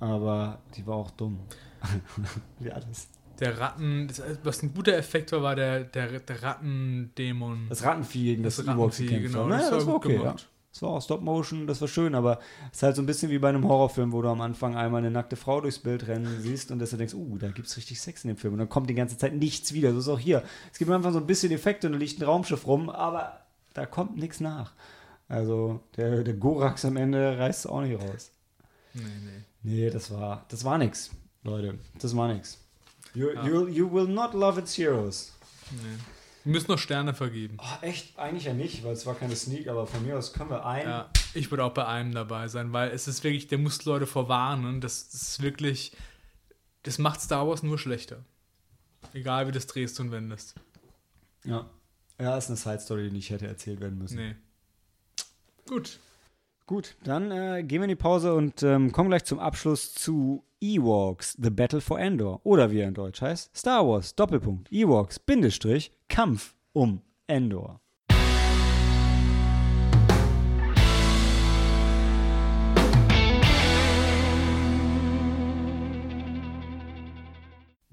Aber die war auch dumm. Wie alles. Der Ratten, das, was ein guter Effekt war, war der, der, der Rattendämon. Das Rattenvieh gegen das, Das Rattenvieh, gekämpft genau. Naja, das das, war war gut okay, ja. Das war auch Stop-Motion, das war schön, aber es ist halt so ein bisschen wie bei einem Horrorfilm, wo du am Anfang einmal eine nackte Frau durchs Bild rennen siehst und du denkst, uh, da gibt es richtig Sex in dem Film. Und dann kommt die ganze Zeit nichts wieder. So ist auch hier. Es gibt einfach so ein bisschen Effekte und da liegt ein Raumschiff rum, aber da kommt nichts nach. Also der, der Gorax am Ende reißt es auch nicht raus. Nee, nee. Nee, das war, das war nix, Leute. Das war nix. You, Ja. you, you will not love its heroes. nee. Wir müssen noch Sterne vergeben. Oh, echt? Eigentlich ja nicht, weil es war keine Sneak, aber von mir aus können wir ein. Ja, ich würde auch bei einem dabei sein, weil es ist wirklich, der muss Leute vorwarnen. Das, das ist wirklich, das macht Star Wars nur schlechter. Egal wie du das drehst und wendest. Ja. Ja, ist eine Side-Story, die nicht hätte erzählt werden müssen. Nee. Gut. Gut, dann äh, gehen wir in die Pause und ähm, kommen gleich zum Abschluss zu Ewoks, The Battle for Endor. Oder wie er in Deutsch heißt, Star Wars, Doppelpunkt, Ewoks, Bindestrich, Kampf um Endor.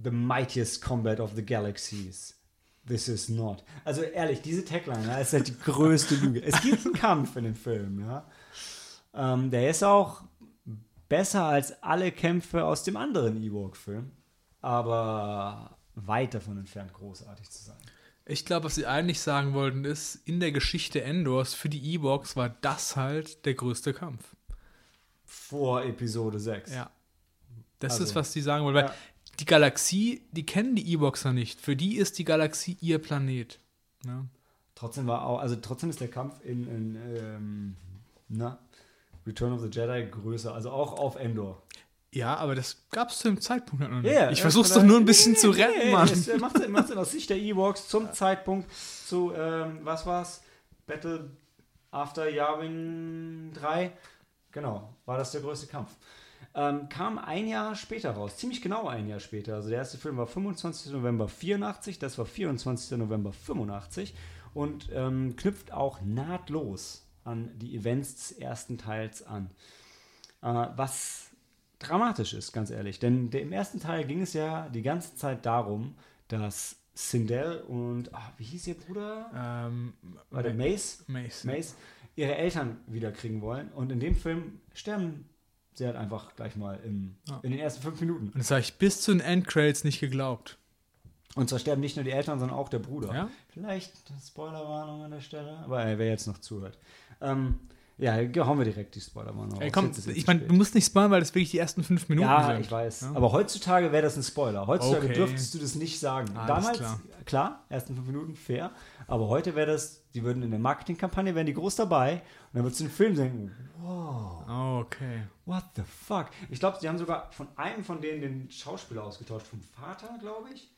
The mightiest combat of the galaxies. This is not. Also ehrlich, diese Tagline ja, ist halt die größte Lüge. Es gibt einen Kampf in dem Film, ja. Ähm, der ist auch besser als alle Kämpfe aus dem anderen Ewok-Film, aber weit davon entfernt, großartig zu sein. Ich glaube, was sie eigentlich sagen wollten, ist, in der Geschichte Endors für die Ewoks war das halt der größte Kampf. Vor Episode 6. Ja. Das Also, ist, was die sagen wollen. Weil ja. Die Galaxie, die kennen die ja nicht. Für die ist die Galaxie ihr Planet. Ja. Trotzdem war auch, also trotzdem ist der Kampf in, in ähm, na, Return of the Jedi größer, also auch auf Endor. Ja, aber das gab es zu dem Zeitpunkt halt noch nicht. Ja, ich ja, versuch's von doch nur ein bisschen Nee, zu retten, nee, Mann. Das macht Sinn, macht Sinn aus Sicht der Ewoks zum Zeitpunkt zu, ähm, was war's? Battle After Yavin 3. Genau, war das der größte Kampf. Ähm, kam ein Jahr später raus, ziemlich genau ein Jahr später. Also der erste Film war 25. November 84, das war 24. November 85 und ähm, knüpft auch nahtlos an die Events des ersten Teils an. Äh, was dramatisch ist, ganz ehrlich. Denn der, im ersten Teil ging es ja die ganze Zeit darum, dass Sindel und, ah, wie hieß ihr Bruder? Ähm, War der Mace? Mace. Mace, ihre Eltern wiederkriegen wollen. Und in dem Film sterben sie halt einfach gleich mal im, Ja. in den ersten fünf Minuten. Und das habe ich bis zu den Endcredits nicht geglaubt. Und zwar sterben nicht nur die Eltern, sondern auch der Bruder. Ja? Vielleicht Spoilerwarnung an der Stelle, aber äh, wer jetzt noch zuhört. Ähm, ja, hauen wir direkt die Spoilerwarnung Ey, raus. komm, ich meine, du musst nicht spoilern, weil das wirklich die ersten fünf Minuten Ja, sind. ich weiß. Ja? Aber heutzutage wäre das ein Spoiler. Heutzutage Okay. dürftest du das nicht sagen. Alles Damals, klar. klar. ersten fünf Minuten, fair. Aber heute wäre das, die würden in der Marketingkampagne, wären die groß dabei. Und dann würdest du den Film denken, wow, Oh, okay. what the fuck. Ich glaube, sie haben sogar von einem von denen den Schauspieler ausgetauscht. Vom Vater, glaube ich.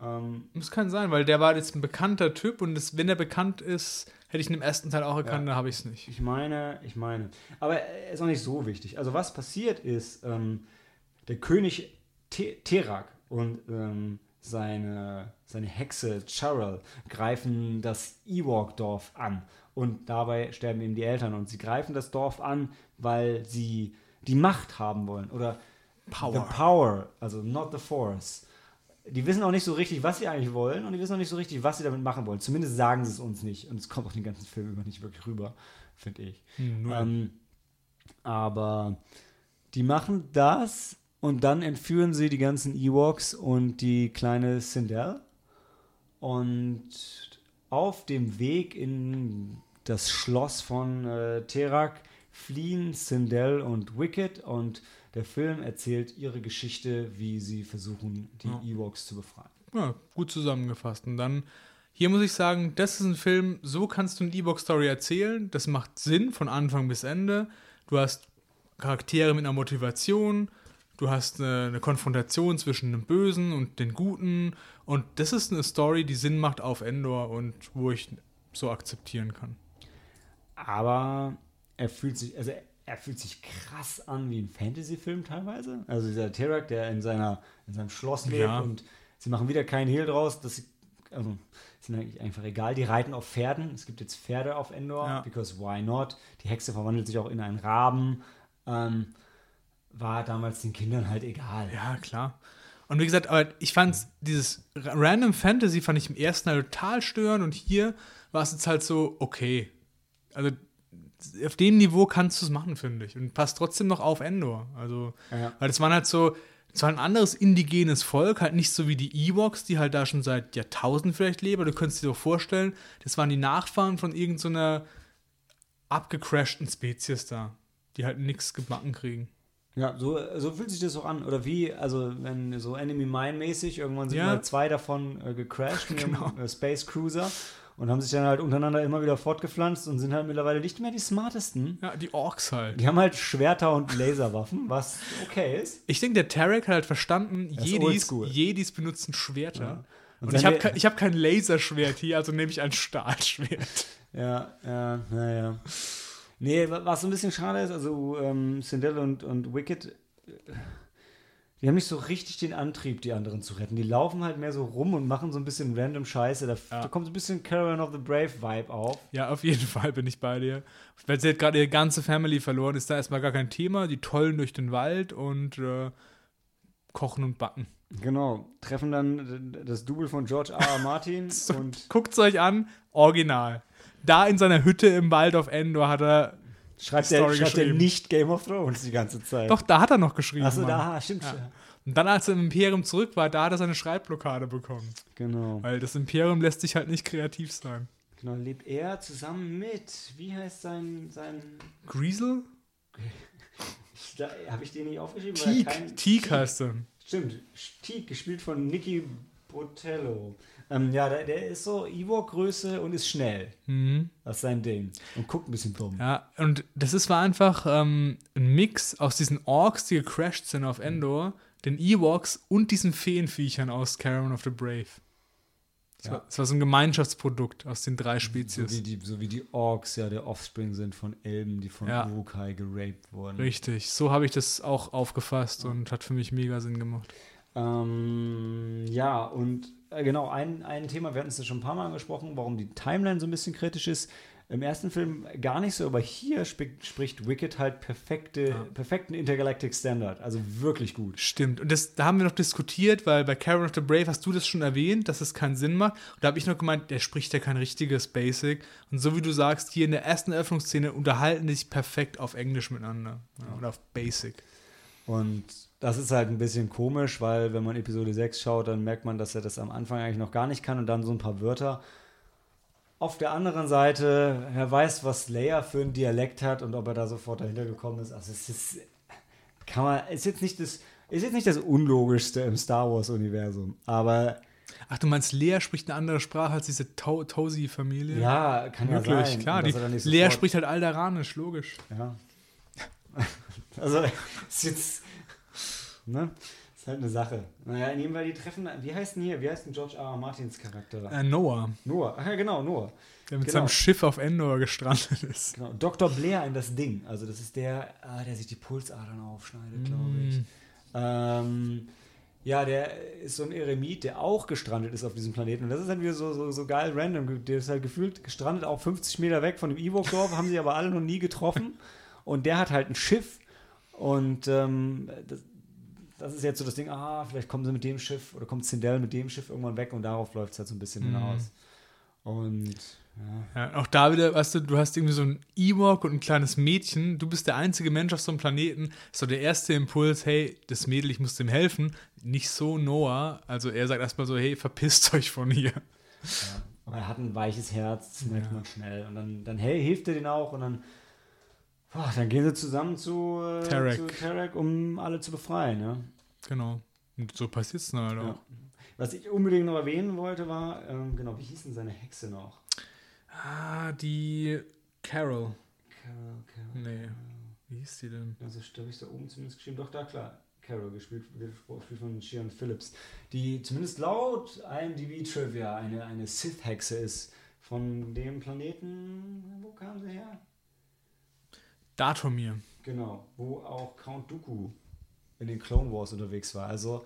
Ähm, Das kann sein, weil der war jetzt ein bekannter Typ und das, wenn er bekannt ist, hätte ich ihn im ersten Teil auch erkannt, Ja. da habe ich es nicht. Ich meine, ich meine. Aber äh, ist auch nicht so wichtig. Also was passiert ist, ähm, der König Te Terak und ähm, seine, seine Hexe Charel greifen das Ewok-Dorf an. Und dabei sterben eben die Eltern. Und sie greifen das Dorf an, weil sie die Macht haben wollen. Oder Power. the power, also not the force. Die wissen auch nicht so richtig, was sie eigentlich wollen und die wissen auch nicht so richtig, was sie damit machen wollen. Zumindest sagen sie es uns nicht. Und es kommt auch den ganzen Film über nicht wirklich rüber, finde ich. Hm, null. Ähm, aber die machen das und dann entführen sie die ganzen Ewoks und die kleine Sindel. Und auf dem Weg in das Schloss von äh, Terak fliehen Sindel und Wicked und der Film erzählt ihre Geschichte, wie sie versuchen, die Ja. Ewoks zu befreien. Ja, gut zusammengefasst. Und dann, hier muss ich sagen, das ist ein Film, so kannst du eine E-Box-Story erzählen. Das macht Sinn von Anfang bis Ende. Du hast Charaktere mit einer Motivation. Du hast eine, eine Konfrontation zwischen dem Bösen und den Guten. Und das ist eine Story, die Sinn macht auf Endor und wo ich so akzeptieren kann. Aber er fühlt sich, also er fühlt sich krass an wie ein Fantasy-Film teilweise. Also dieser Terak, der in, seiner, in seinem Schloss lebt Ja. und sie machen wieder keinen Hehl draus. Das also, ihnen eigentlich einfach egal. Die reiten auf Pferden. Es gibt jetzt Pferde auf Endor, Ja. because why not? Die Hexe verwandelt sich auch in einen Raben. Ähm, war damals den Kindern halt egal. Ja, klar. Und wie gesagt, aber ich fand dieses Ra- Random Fantasy fand ich im ersten Teil total störend und hier war es jetzt halt so, okay. Also auf dem Niveau kannst du es machen, finde ich. Und passt trotzdem noch auf Endor. Also, Ja. weil das waren halt so, es war ein anderes indigenes Volk, halt nicht so wie die Ewoks, die halt da schon seit Jahrtausenden vielleicht leben. aber Du könntest dir doch vorstellen, das waren die Nachfahren von irgendeiner abgecrashten Spezies da, die halt nichts gebacken kriegen. Ja, so, so fühlt sich das auch an. Oder wie, also wenn so Enemy Mine mäßig, irgendwann sind Ja. mal zwei davon äh, gecrashed mit Genau. einem äh, Space Cruiser und haben sich dann halt untereinander immer wieder fortgepflanzt und sind halt mittlerweile nicht mehr die smartesten. Ja, die Orks halt. Die haben halt Schwerter und Laserwaffen, was okay ist. Ich denke, der Tarek hat halt verstanden, Jedis. Jedis benutzen Schwerter. Ja. Und, Und ich habe ich hab kein Laserschwert hier, also nehme ich ein Stahlschwert. Ja, ja, naja. Nee, wa- was so ein bisschen schade ist, also ähm, Sindel und, und Wicked, äh, die haben nicht so richtig den Antrieb, die anderen zu retten. Die laufen halt mehr so rum und machen so ein bisschen random Scheiße. Da, Ja. da kommt so ein bisschen Caravan of the Brave Vibe auf. Ja, auf jeden Fall bin ich bei dir. Weil sie hat gerade ihre ganze Family verloren, ist da erstmal gar kein Thema. Die tollen durch den Wald und äh, kochen und backen. Genau, treffen dann das Double von George R. R. Martin So, und Guckt's euch an, original. Da in seiner Hütte im Wald auf Endor hat er. Schreibt er, Story schreibt er nicht Game of Thrones die ganze Zeit. Doch, da hat er noch geschrieben. Achso, da, stimmt. Ja. Und dann, als er im Imperium zurück war, da hat er seine Schreibblockade bekommen. Genau. Weil das Imperium lässt sich halt nicht kreativ sein. genau. Lebt er zusammen mit, wie heißt sein, sein Griesel? Habe ich den nicht aufgeschrieben? Teak. Teak heißt er. Stimmt, Teak, gespielt von Nicky Botello. Ähm, ja, der, der ist so Ewok-Größe und ist schnell. Mhm. Das ist sein Ding. Und guckt ein bisschen dumm. Ja, und das ist, war einfach ähm, ein Mix aus diesen Orks, die gecrashed sind auf Endor, den Ewoks und diesen Feenviechern aus Caravan of the Brave. Das, Ja. war, war so ein Gemeinschaftsprodukt aus den drei So Spezies. wie, die, so wie die Orks ja der Offspring sind von Elben, die von Ja. Urukai geraped wurden. Richtig, so habe ich das auch aufgefasst und hat für mich mega Sinn gemacht. Ähm, ja, und äh, genau, ein, ein Thema, wir hatten es ja schon ein paar Mal angesprochen, warum die Timeline so ein bisschen kritisch ist. Im ersten Film gar nicht so, aber hier sp spricht Wicked halt perfekte, Ja. perfekten Intergalactic Standard. Also wirklich gut. Stimmt. Und das, da haben wir noch diskutiert, weil bei Caravan of the Brave hast du das schon erwähnt, dass es keinen Sinn macht. Und da habe ich noch gemeint, der spricht ja kein richtiges Basic. Und so wie du sagst, hier in der ersten Eröffnungsszene unterhalten die sich perfekt auf Englisch miteinander. Ja, oder auf Basic. Und das ist halt ein bisschen komisch, weil wenn man Episode 6 schaut, dann merkt man, dass er das am Anfang eigentlich noch gar nicht kann und dann so ein paar Wörter. Auf der anderen Seite, wer weiß, was Leia für einen Dialekt hat und ob er da sofort dahinter gekommen ist. Also es ist, kann man, ist jetzt nicht das, ist jetzt nicht das Unlogischste im Star Wars-Universum. Aber Ach, du meinst, Lea spricht eine andere Sprache als diese to Tosi-Familie? ja, kann ja sein. klar. Die, er Lea spricht halt Alderanisch, logisch. Ja. also, ist jetzt. Ne? Ist halt eine Sache. Naja, nehmen wir die Treffen. Wie heißt denn hier? Wie heißt denn George R. R. Martins Charakter? Äh, Noah, Noah. Ach ja, genau, Noah. der mit Genau. seinem Schiff auf Endor gestrandet ist. Genau. Dr. Blair in das Ding. Also, das ist der, ah, der sich die Pulsadern aufschneidet, glaube ich. Mm. Ähm, ja, der ist so ein Eremit, der auch gestrandet ist auf diesem Planeten. Und das ist dann wieder so, so, so geil random. Der ist halt gefühlt gestrandet, auch 50 Meter weg von dem Ewok-Dorf, haben sie aber alle noch nie getroffen. Und der hat halt ein Schiff. Und ähm, das, das ist jetzt so das Ding, ah, vielleicht kommen sie mit dem Schiff oder kommt Sindel mit dem Schiff irgendwann weg und darauf läuft es halt so ein bisschen Mhm. hinaus. Und ja. Ja, auch da wieder, weißt du, du hast irgendwie so ein Ewok und ein kleines Mädchen, du bist der einzige Mensch auf so einem Planeten, so der erste Impuls, hey, das Mädel, ich muss dem helfen. Nicht so Noah, also er sagt erstmal so, hey, verpisst euch von hier. Ja. er hat ein weiches Herz, das merkt ja. man schnell. Und dann, dann hey, hilft er den auch und dann, boah, dann gehen sie zusammen zu äh, Tarek. zu Tarek, um alle zu befreien. Ja? Genau. Und so passiert es dann halt auch. Was ich unbedingt noch erwähnen wollte, war, ähm, genau, wie hieß denn seine Hexe noch? Ah, die Carol. Carol, Carol. Nee. Wie hieß die denn? Also, da habe ich da oben zumindest geschrieben. Doch, da, klar. Carol, gespielt, gespielt von Shion Phillips, die zumindest laut IMDb-Trivia eine, eine Sith-Hexe ist. Von dem Planeten, wo kam sie her? Datomir. Genau, wo auch Count Dooku in den Clone Wars unterwegs war. Also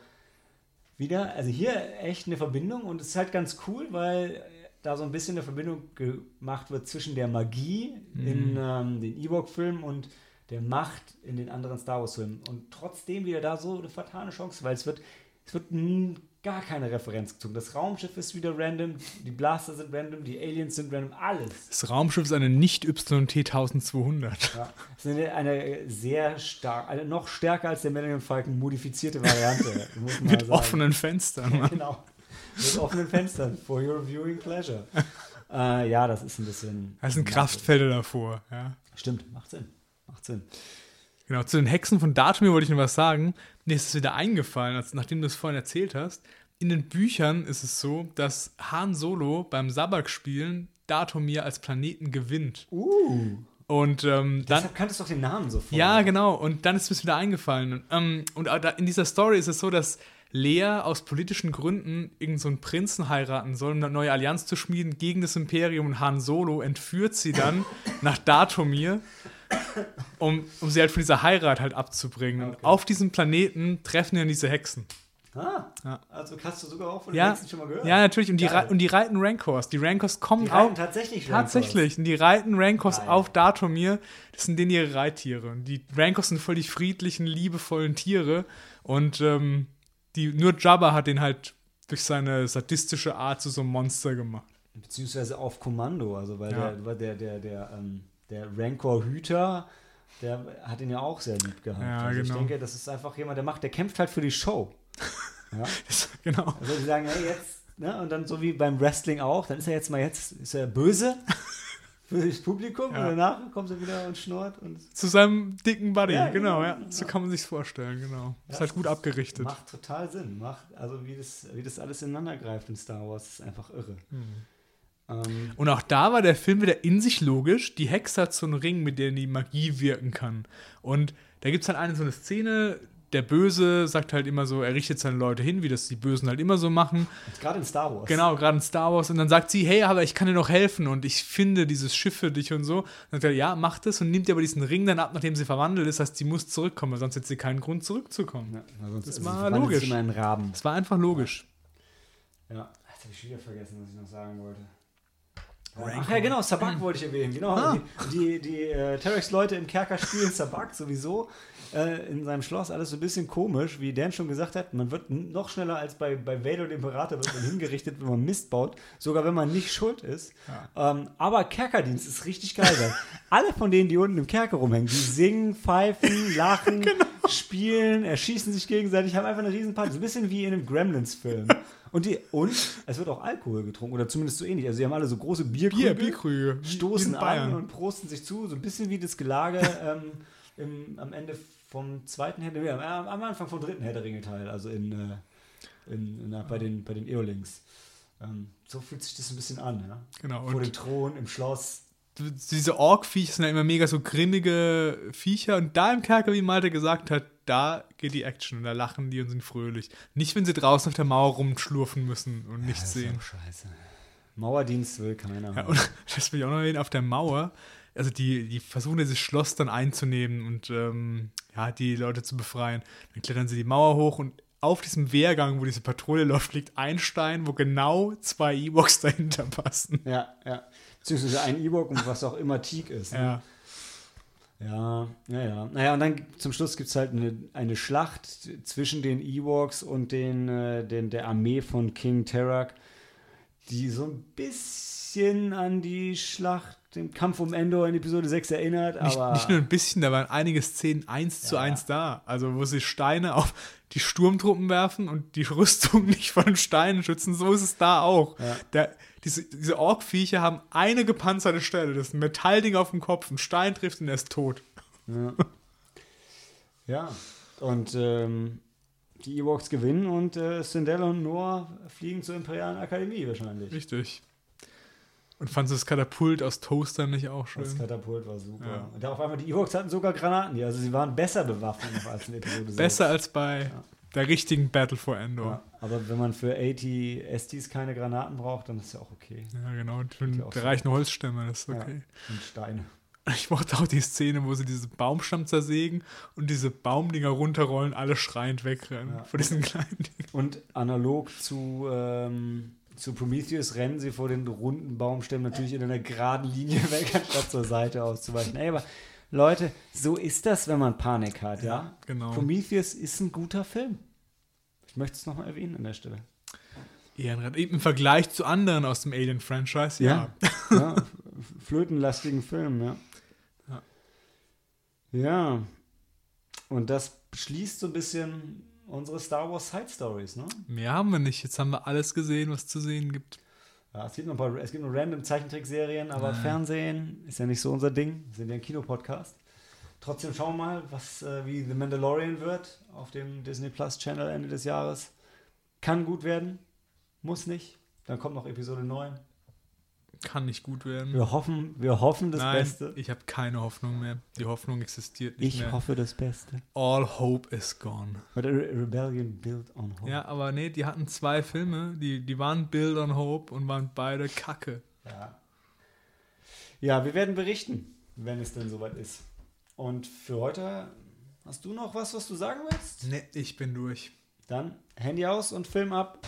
wieder, also hier echt eine Verbindung und es ist halt ganz cool, weil da so ein bisschen eine Verbindung gemacht wird zwischen der Magie mhm. in ähm, den Ewok-Filmen und der Macht in den anderen Star Wars-Filmen. Und trotzdem wieder da so eine fatale Chance, weil es wird, es wird gar keine Referenz gezogen. Das Raumschiff ist wieder random, die Blaster sind random, die Aliens sind random, alles. Das Raumschiff ist eine Nicht-YT 1200. Ja, das ist eine, eine sehr stark, eine noch stärker als der Millennium Falcon modifizierte Variante. Mit sagen. offenen Fenstern. Ja, genau. Mit offenen Fenstern. For your viewing pleasure. äh, ja, das ist ein bisschen. Das sind Kraftfelder davor. Ja. Stimmt, macht Sinn. Macht Sinn. Genau, zu den Hexen von Datumir wollte ich noch was sagen. Mir ist es wieder eingefallen, als, nachdem du es vorhin erzählt hast. In den Büchern ist es so, dass Han Solo beim Sabak-Spielen Datumir als Planeten gewinnt. Uh. Und ähm, dann. Deshalb kanntest du doch den Namen sofort. Ja, genau. Und dann ist es wieder eingefallen. Und, ähm, und in dieser Story ist es so, dass Lea aus politischen Gründen irgendeinen so Prinzen heiraten soll, um eine neue Allianz zu schmieden gegen das Imperium. Und Han Solo entführt sie dann nach Datumir um, um sie halt von dieser Heirat halt abzubringen. Okay. Und auf diesem Planeten treffen dann diese Hexen. Ah, ja. also hast du sogar auch von den ja. Hexen schon mal gehört? Ja, natürlich. Und die, und die reiten Rancors. Die Rancors kommen die reiten auch. tatsächlich Rancors. Tatsächlich. Und die reiten Rancors Nein. auf Datomir. Das sind denen ihre Reittiere. Und die Rancors sind voll die friedlichen, liebevollen Tiere. Und ähm, die, nur Jabba hat den halt durch seine sadistische Art zu so einem Monster gemacht. Beziehungsweise auf Kommando. Also, weil ja. der, der, der, der, ähm der Rancor-Hüter, der hat ihn ja auch sehr lieb gehabt. Ja, also genau. ich denke, das ist einfach jemand, der macht, der kämpft halt für die Show. Ja? genau. Also die sagen, hey, jetzt, ne? und dann so wie beim Wrestling auch, dann ist er jetzt mal jetzt, ist er böse für das Publikum ja. und danach kommt er wieder und schnurrt. Und Zu seinem dicken Buddy, ja, genau, ja. Genau. So kann man sich vorstellen, genau. Ist halt gut abgerichtet. Macht total Sinn. Macht, also wie das, wie das alles ineinander greift in Star Wars, ist einfach irre. Mhm. Ähm, und auch da war der Film wieder in sich logisch. Die Hexe hat so einen Ring, mit dem die Magie wirken kann. Und da gibt es halt eine so eine Szene, der Böse sagt halt immer so, er richtet seine Leute hin, wie das die Bösen halt immer so machen. Gerade in Star Wars. Genau, gerade in Star Wars. Und dann sagt sie, hey, aber ich kann dir noch helfen und ich finde dieses Schiff für dich und so. Und dann sagt er, ja, mach das und nimmt ihr aber diesen Ring dann ab, nachdem sie verwandelt ist. Das heißt, sie muss zurückkommen, weil sonst hätte sie keinen Grund zurückzukommen. Ja, sonst, das war logisch. Das war einfach logisch. Ja, jetzt habe ich wieder vergessen, was ich noch sagen wollte. Ach ja, genau, Sabak wollte ich erwähnen. Genau, ah. die, die, die äh, Terex-Leute im Kerker spielen Sabak sowieso äh, in seinem Schloss. Alles so ein bisschen komisch, wie Dan schon gesagt hat. Man wird noch schneller als bei, bei Vader und Imperator wird man hingerichtet, wenn man Mist baut. Sogar wenn man nicht schuld ist. Ja. Ähm, aber Kerkerdienst ist richtig geil. Alle von denen, die unten im Kerker rumhängen, die singen, pfeifen, lachen, genau. spielen, erschießen sich gegenseitig, haben einfach eine riesen Party. So ein bisschen wie in einem Gremlins-Film. Und, die, und es wird auch Alkohol getrunken, oder zumindest so ähnlich. Also sie haben alle so große Bierkrüge, Bier, Bierkrüge stoßen an und prosten sich zu, so ein bisschen wie das Gelage ähm, im, am Ende vom zweiten Herr äh, am Anfang vom dritten Herr der Ringe-Teil, also in, äh, in, in, bei den, bei den Eolings. Ähm, so fühlt sich das ein bisschen an, ja? Genau. Vor dem Thron, im Schloss diese Ork-Viecher sind ja immer mega so grimmige Viecher. Und da im Kerker, wie Malte gesagt hat, da geht die Action und da lachen die und sind fröhlich. Nicht, wenn sie draußen auf der Mauer rumschlurfen müssen und ja, nichts sehen. scheiße. Mauerdienst will keiner. Ja, und das will ich auch noch erwähnen, auf der Mauer, also die, die versuchen dieses Schloss dann einzunehmen und ähm, ja, die Leute zu befreien. Dann klettern sie die Mauer hoch und auf diesem Wehrgang, wo diese Patrouille läuft, liegt ein Stein, wo genau zwei E-Box dahinter passen. Ja, ja. Beziehungsweise ein E-Book und was auch immer Teak ist. Ne? Ja. Ja, ja, ja. Naja, und dann zum Schluss gibt es halt eine, eine Schlacht zwischen den Ewoks und den, äh, den, der Armee von King Terrak, die so ein bisschen an die Schlacht, den Kampf um Endor in Episode 6 erinnert, Nicht, aber nicht nur ein bisschen, da waren einige Szenen eins zu Ja, eins ja. da. Also wo sie Steine auf die Sturmtruppen werfen und die Rüstung nicht von den Steinen schützen, so ist es da auch. Ja. Da, diese, diese Ork-Viecher haben eine gepanzerte Stelle, das ist ein Metallding auf dem Kopf, ein Stein trifft und er ist tot. Ja. ja. Und ähm, die Ewoks gewinnen und äh, Sindel und Noah fliegen zur Imperialen Akademie wahrscheinlich. Richtig. Und fandst du das Katapult aus Toastern nicht auch schön? Das Katapult war super. Ja. Und da auf einmal, die Ewoks hatten sogar Granaten, ja, also sie waren besser bewaffnet noch als in Episode 6. Besser als bei der richtigen Battle for Endor. Ja, aber wenn man für 80 STs keine Granaten braucht, dann ist ja auch okay. Ja, genau. Und Ja, da reichen Holzstämme, das ist okay. Und Steine. Ich mochte auch die Szene, wo sie diesen Baumstamm zersägen und diese Baumdinger runterrollen, alle schreiend wegrennen Ja. vor diesen kleinen Dingen. Und analog zu, ähm, zu Prometheus rennen sie vor den runden Baumstämmen natürlich in einer geraden Linie weg, anstatt zur Seite auszuweichen. Ey, aber Leute, so ist das, wenn man Panik hat, ja? Genau. Prometheus ist ein guter Film. Ich möchte es nochmal erwähnen an der Stelle. Ehrenrat. Eben Im Vergleich zu anderen aus dem Alien-Franchise, ja. ja. f- Flötenlastigen Film, ja. Ja. Ja. Und das schließt so ein bisschen unsere Star Wars Side Stories, ne? Mehr haben wir nicht. Jetzt haben wir alles gesehen, was zu sehen gibt. Ja, es gibt noch ein paar, es gibt noch random Zeichentrickserien, aber Fernsehen ist ja nicht so unser Ding. Wir sind ja ein Kinopodcast. Trotzdem schauen wir mal, was äh, wie The Mandalorian wird auf dem Disney Plus Channel Ende des Jahres. Kann gut werden, muss nicht. Dann kommt noch Episode 9. Kann nicht gut werden. Wir hoffen, wir hoffen das Nein, Beste. ich habe keine Hoffnung mehr. Die Hoffnung existiert nicht Ich mehr. hoffe das Beste. All hope is gone. But a Re Rebellion built on hope. Ja, aber nee, die hatten zwei Filme, die, die waren Build on Hope und waren beide kacke. Ja. ja, wir werden berichten, wenn es denn soweit ist. Und für heute hast du noch was, was du sagen willst? Nee, ich bin durch. Dann Handy aus und Film ab.